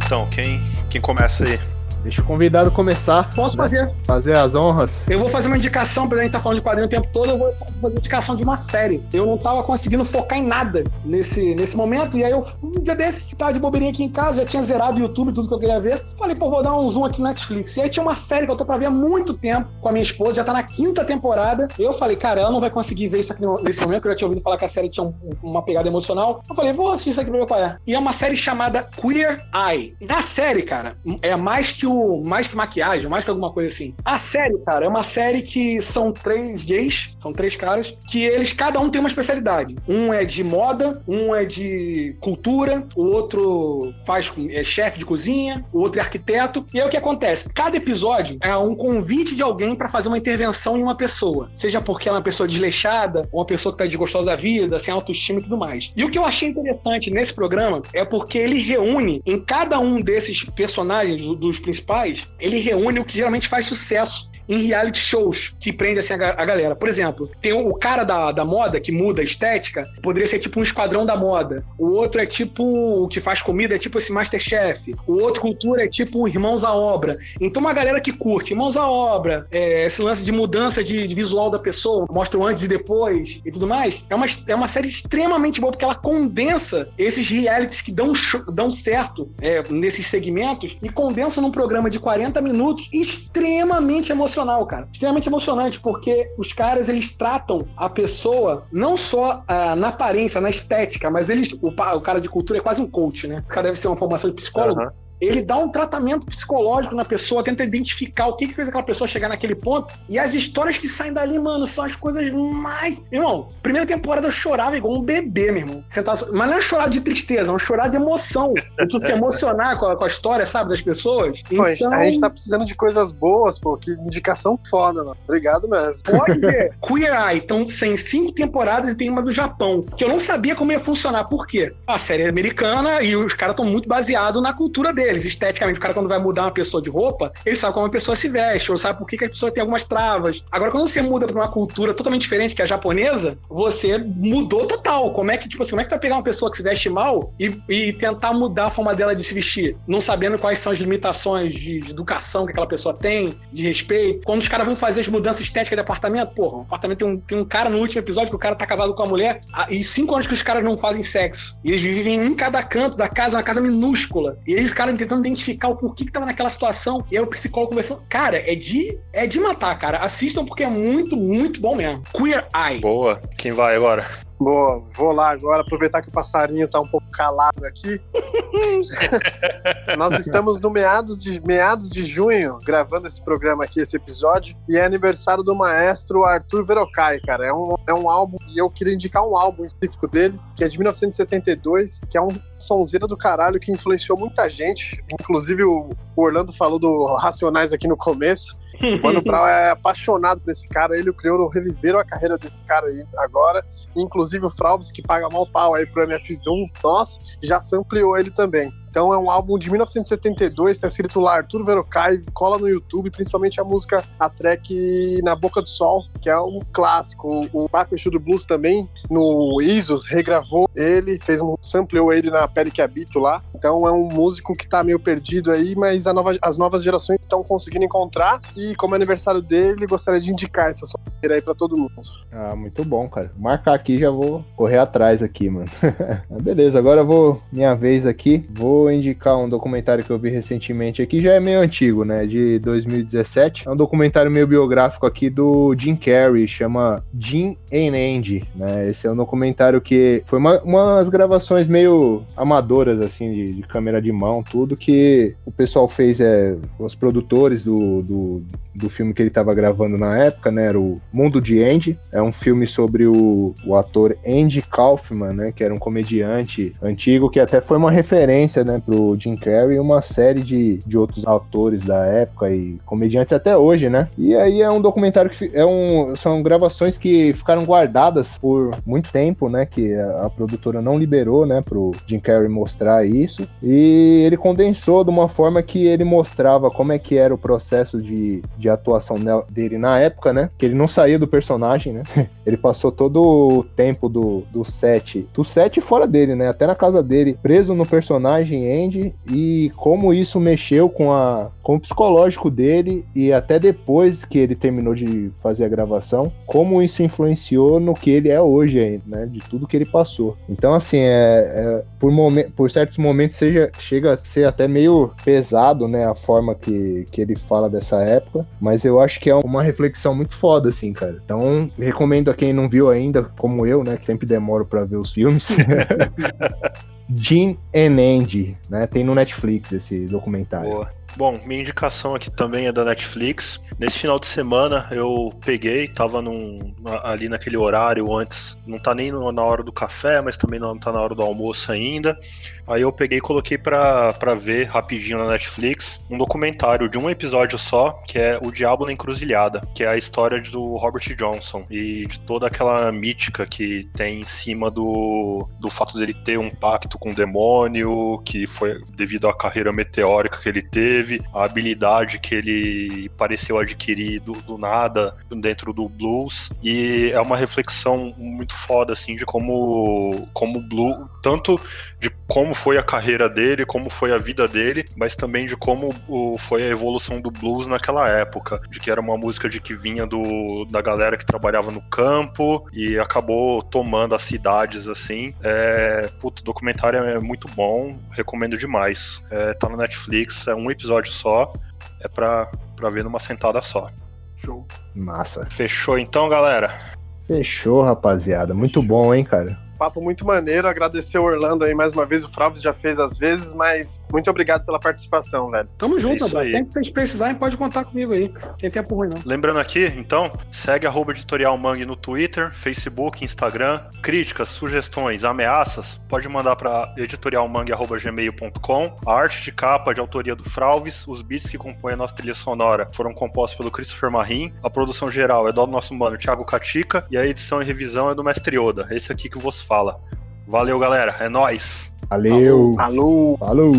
Speaker 1: Então, quem, quem começa aí?
Speaker 2: Deixa o convidado começar.
Speaker 4: Posso né? fazer.
Speaker 2: Fazer as honras.
Speaker 4: Eu vou fazer uma indicação, pra gente estar tá falando de quadrinho o tempo todo, eu vou fazer uma indicação de uma série. Eu não tava conseguindo focar em nada nesse, nesse momento, e aí eu, um dia desse, que tava de bobeirinha aqui em casa, já tinha zerado o YouTube, tudo que eu queria ver. Falei, pô, vou dar um zoom aqui no Netflix. E aí tinha uma série que eu tô pra ver há muito tempo com a minha esposa, já tá na quinta temporada. Eu falei, cara, ela não vai conseguir ver isso aqui nesse momento, porque eu já tinha ouvido falar que a série tinha um, uma pegada emocional. Eu falei, vou assistir isso aqui pra ver qual é. E é uma série chamada Queer Eye. Na série, cara, é mais que o. mais que maquiagem, mais que alguma coisa assim. A série, cara, é uma série que são três gays, são três caras, que eles, cada um tem uma especialidade. Um é de moda, um é de cultura, o outro faz é chefe de cozinha, o outro é arquiteto. E aí o que acontece? Cada episódio é um convite de alguém para fazer uma intervenção em uma pessoa. Seja porque ela é uma pessoa desleixada, uma pessoa que tá desgostosa da vida, sem autoestima e tudo mais. E o que eu achei interessante nesse programa é porque ele reúne em cada um desses personagens, dos principais, ele reúne o que geralmente faz sucesso em reality shows que prende assim a, galera. Por exemplo, tem o, cara da, da moda que muda a estética, poderia ser tipo um esquadrão da moda. O outro é tipo o que faz comida, é tipo esse Masterchef. O outro cultura é tipo Irmãos à Obra. Então uma galera que curte Irmãos à Obra, é, esse lance de mudança de, de, visual da pessoa, mostra o antes e depois e tudo mais, é uma, é uma série extremamente boa porque ela condensa esses realities que dão, dão certo é, nesses segmentos e condensa num programa de 40 minutos extremamente emocional, cara. Extremamente emocionante, porque os caras eles tratam a pessoa não só ah, na aparência, na estética, mas eles. O, o, cara de cultura é quase um coach, né? O cara deve ser uma formação de psicólogo. Uhum ele dá um tratamento psicológico na pessoa, tenta identificar o que, que fez aquela pessoa chegar naquele ponto. E as histórias que saem dali, mano, são as coisas mais. Irmão, primeira temporada eu chorava igual um bebê, meu irmão. Tá... Mas não é chorar de tristeza, é um chorar de emoção. E tu se emocionar com a, com a, história, sabe, das pessoas.
Speaker 3: Pô, então... A gente tá precisando de coisas boas, pô. Que indicação foda, mano. Obrigado mesmo.
Speaker 4: Pode ver. Queer Eye, então, tem cinco temporadas e tem uma do Japão. Que eu não sabia como ia funcionar. Por quê? A série é americana e os caras estão muito baseados na cultura dele eles, esteticamente, o cara quando vai mudar uma pessoa de roupa, ele sabe como a pessoa se veste, ou sabe por que, que a pessoa tem algumas travas. Agora, quando você muda para uma cultura totalmente diferente, que é a japonesa, você mudou total. Como é que, tipo assim, como é que tu vai pegar uma pessoa que se veste mal e, e tentar mudar a forma dela de se vestir, não sabendo quais são as limitações de, de educação que aquela pessoa tem, de respeito. Quando os caras vão fazer as mudanças estéticas de apartamento, porra, um apartamento tem um, tem um cara no último episódio que o cara tá casado com a mulher, e cinco anos que os caras não fazem sexo. E eles vivem em cada canto da casa, uma casa minúscula. E eles, os caras tentando identificar o porquê que tava naquela situação. E aí o psicólogo conversando. Cara, é de, é de matar, cara. Assistam porque é muito, muito bom mesmo. Queer Eye.
Speaker 1: Boa. Quem vai agora?
Speaker 3: Boa, vou lá agora, aproveitar que o passarinho tá um pouco calado aqui. Nós estamos no meados de, meados de junho, gravando esse programa aqui, esse episódio, e é aniversário do maestro Arthur Verocai, cara. É um, é um álbum, e eu queria indicar um álbum específico dele, que é de 1972, que é um sonzeira do caralho que influenciou muita gente. Inclusive o Orlando falou do Racionais aqui no começo. Mano Brown é apaixonado por esse cara, ele criou, reviveram a carreira desse cara aí agora. Inclusive o Fralves, que paga mal pau aí pro MF Doom, nós, já sampleou ele também. Então é um álbum de 1972, tá escrito lá Arthur Verocai, cola no YouTube, principalmente a música, a track Na Boca do Sol, que é um clássico. O Baco do Blues também, no Isos, regravou ele, fez um sampleou ele na Pele que Habito lá. Então é um músico que tá meio perdido aí, mas nova, as novas gerações estão conseguindo encontrar. E como é aniversário dele, gostaria de indicar essa sonzeira aí pra todo mundo.
Speaker 2: Ah, muito bom, cara. Marcar aqui, já vou correr atrás aqui, mano. Beleza, agora eu vou, minha vez aqui, vou indicar um documentário que eu vi recentemente aqui, já é meio antigo, né? De 2017. É um documentário meio biográfico aqui do Jim Carrey, chama Jim and Andy, né? Esse é um documentário que foi uma, umas gravações meio amadoras, assim, de, de, câmera de mão, tudo que o pessoal fez, é, os produtores do, do, do filme que ele estava gravando na época, né? Era o Mundo de Andy. É um filme sobre o, o ator Andy Kaufman, né? Que era um comediante antigo que até foi uma referência, né? Né, pro Jim Carrey e uma série de, de outros autores da época e comediantes até hoje, né? E aí é um documentário que é um, são gravações que ficaram guardadas por muito tempo, né, que a, a produtora não liberou, né, pro Jim Carrey mostrar isso. E ele condensou de uma forma que ele mostrava como é que era o processo de, de atuação dele na época, né? Que ele não saía do personagem, né? Ele passou todo o tempo do, do set, do set fora dele, né? Até na casa dele, preso no personagem Andy e como isso mexeu com, a, com o psicológico dele e até depois que ele terminou de fazer a gravação, como isso influenciou no que ele é hoje, né? De tudo que ele passou. Então, assim, é, é por, momen por certos momentos seja, chega a ser até meio pesado, né? A forma que, que ele fala dessa época, mas eu acho que é uma reflexão muito foda, assim, cara. Então, recomendo a quem não viu ainda, como eu, né? Que sempre demoro para ver os filmes. Jim and Andy, né? Tem no Netflix esse documentário. Boa.
Speaker 1: Bom, minha indicação aqui também é da Netflix. Nesse final de semana eu peguei, tava num, ali naquele horário antes, não tá nem na hora do café, mas também não tá na hora do almoço ainda. Aí eu peguei e coloquei pra, pra ver rapidinho na Netflix um documentário de um episódio só, que é O Diabo na Encruzilhada, que é a história do Robert Johnson e de toda aquela mítica que tem em cima do, do fato dele ter um pacto com o demônio, que foi devido à carreira meteórica que ele teve a habilidade que ele pareceu adquirir do, do nada dentro do blues. E é uma reflexão muito foda, assim, de como, como o blues, tanto de como foi a carreira dele, como foi a vida dele, mas também de como o, foi a evolução do blues naquela época, de que era uma música de que vinha do, da galera que trabalhava no campo e acabou tomando as cidades assim. É, puto, o documentário é muito bom, recomendo demais. É, tá no Netflix, é um episódio só, é pra, pra ver numa sentada só.
Speaker 2: Show. Massa.
Speaker 1: Fechou então, galera?
Speaker 2: Fechou, rapaziada. Muito bom, hein, cara?
Speaker 3: Papo muito maneiro. Agradecer o Orlando aí mais uma vez. O Fralves já fez às vezes, mas muito obrigado pela participação, velho.
Speaker 4: Tamo junto, é Sempre que vocês precisarem, pode contar comigo aí. Tem tempo ruim, não.
Speaker 1: Lembrando aqui, então, segue arroba editorial Mangue no Twitter, Facebook, Instagram. Críticas, sugestões, ameaças, pode mandar para editorialmangue.gmail.com. A arte de capa de autoria do Fralves, os beats que compõem a nossa trilha sonora foram compostos pelo Christopher Marim. A produção geral é do nosso mano Thiago Catica e a edição e revisão é do Mestre Oda. Esse aqui que vos fala. Valeu, galera. É nós.
Speaker 2: Valeu.
Speaker 3: Falou.
Speaker 2: Falou.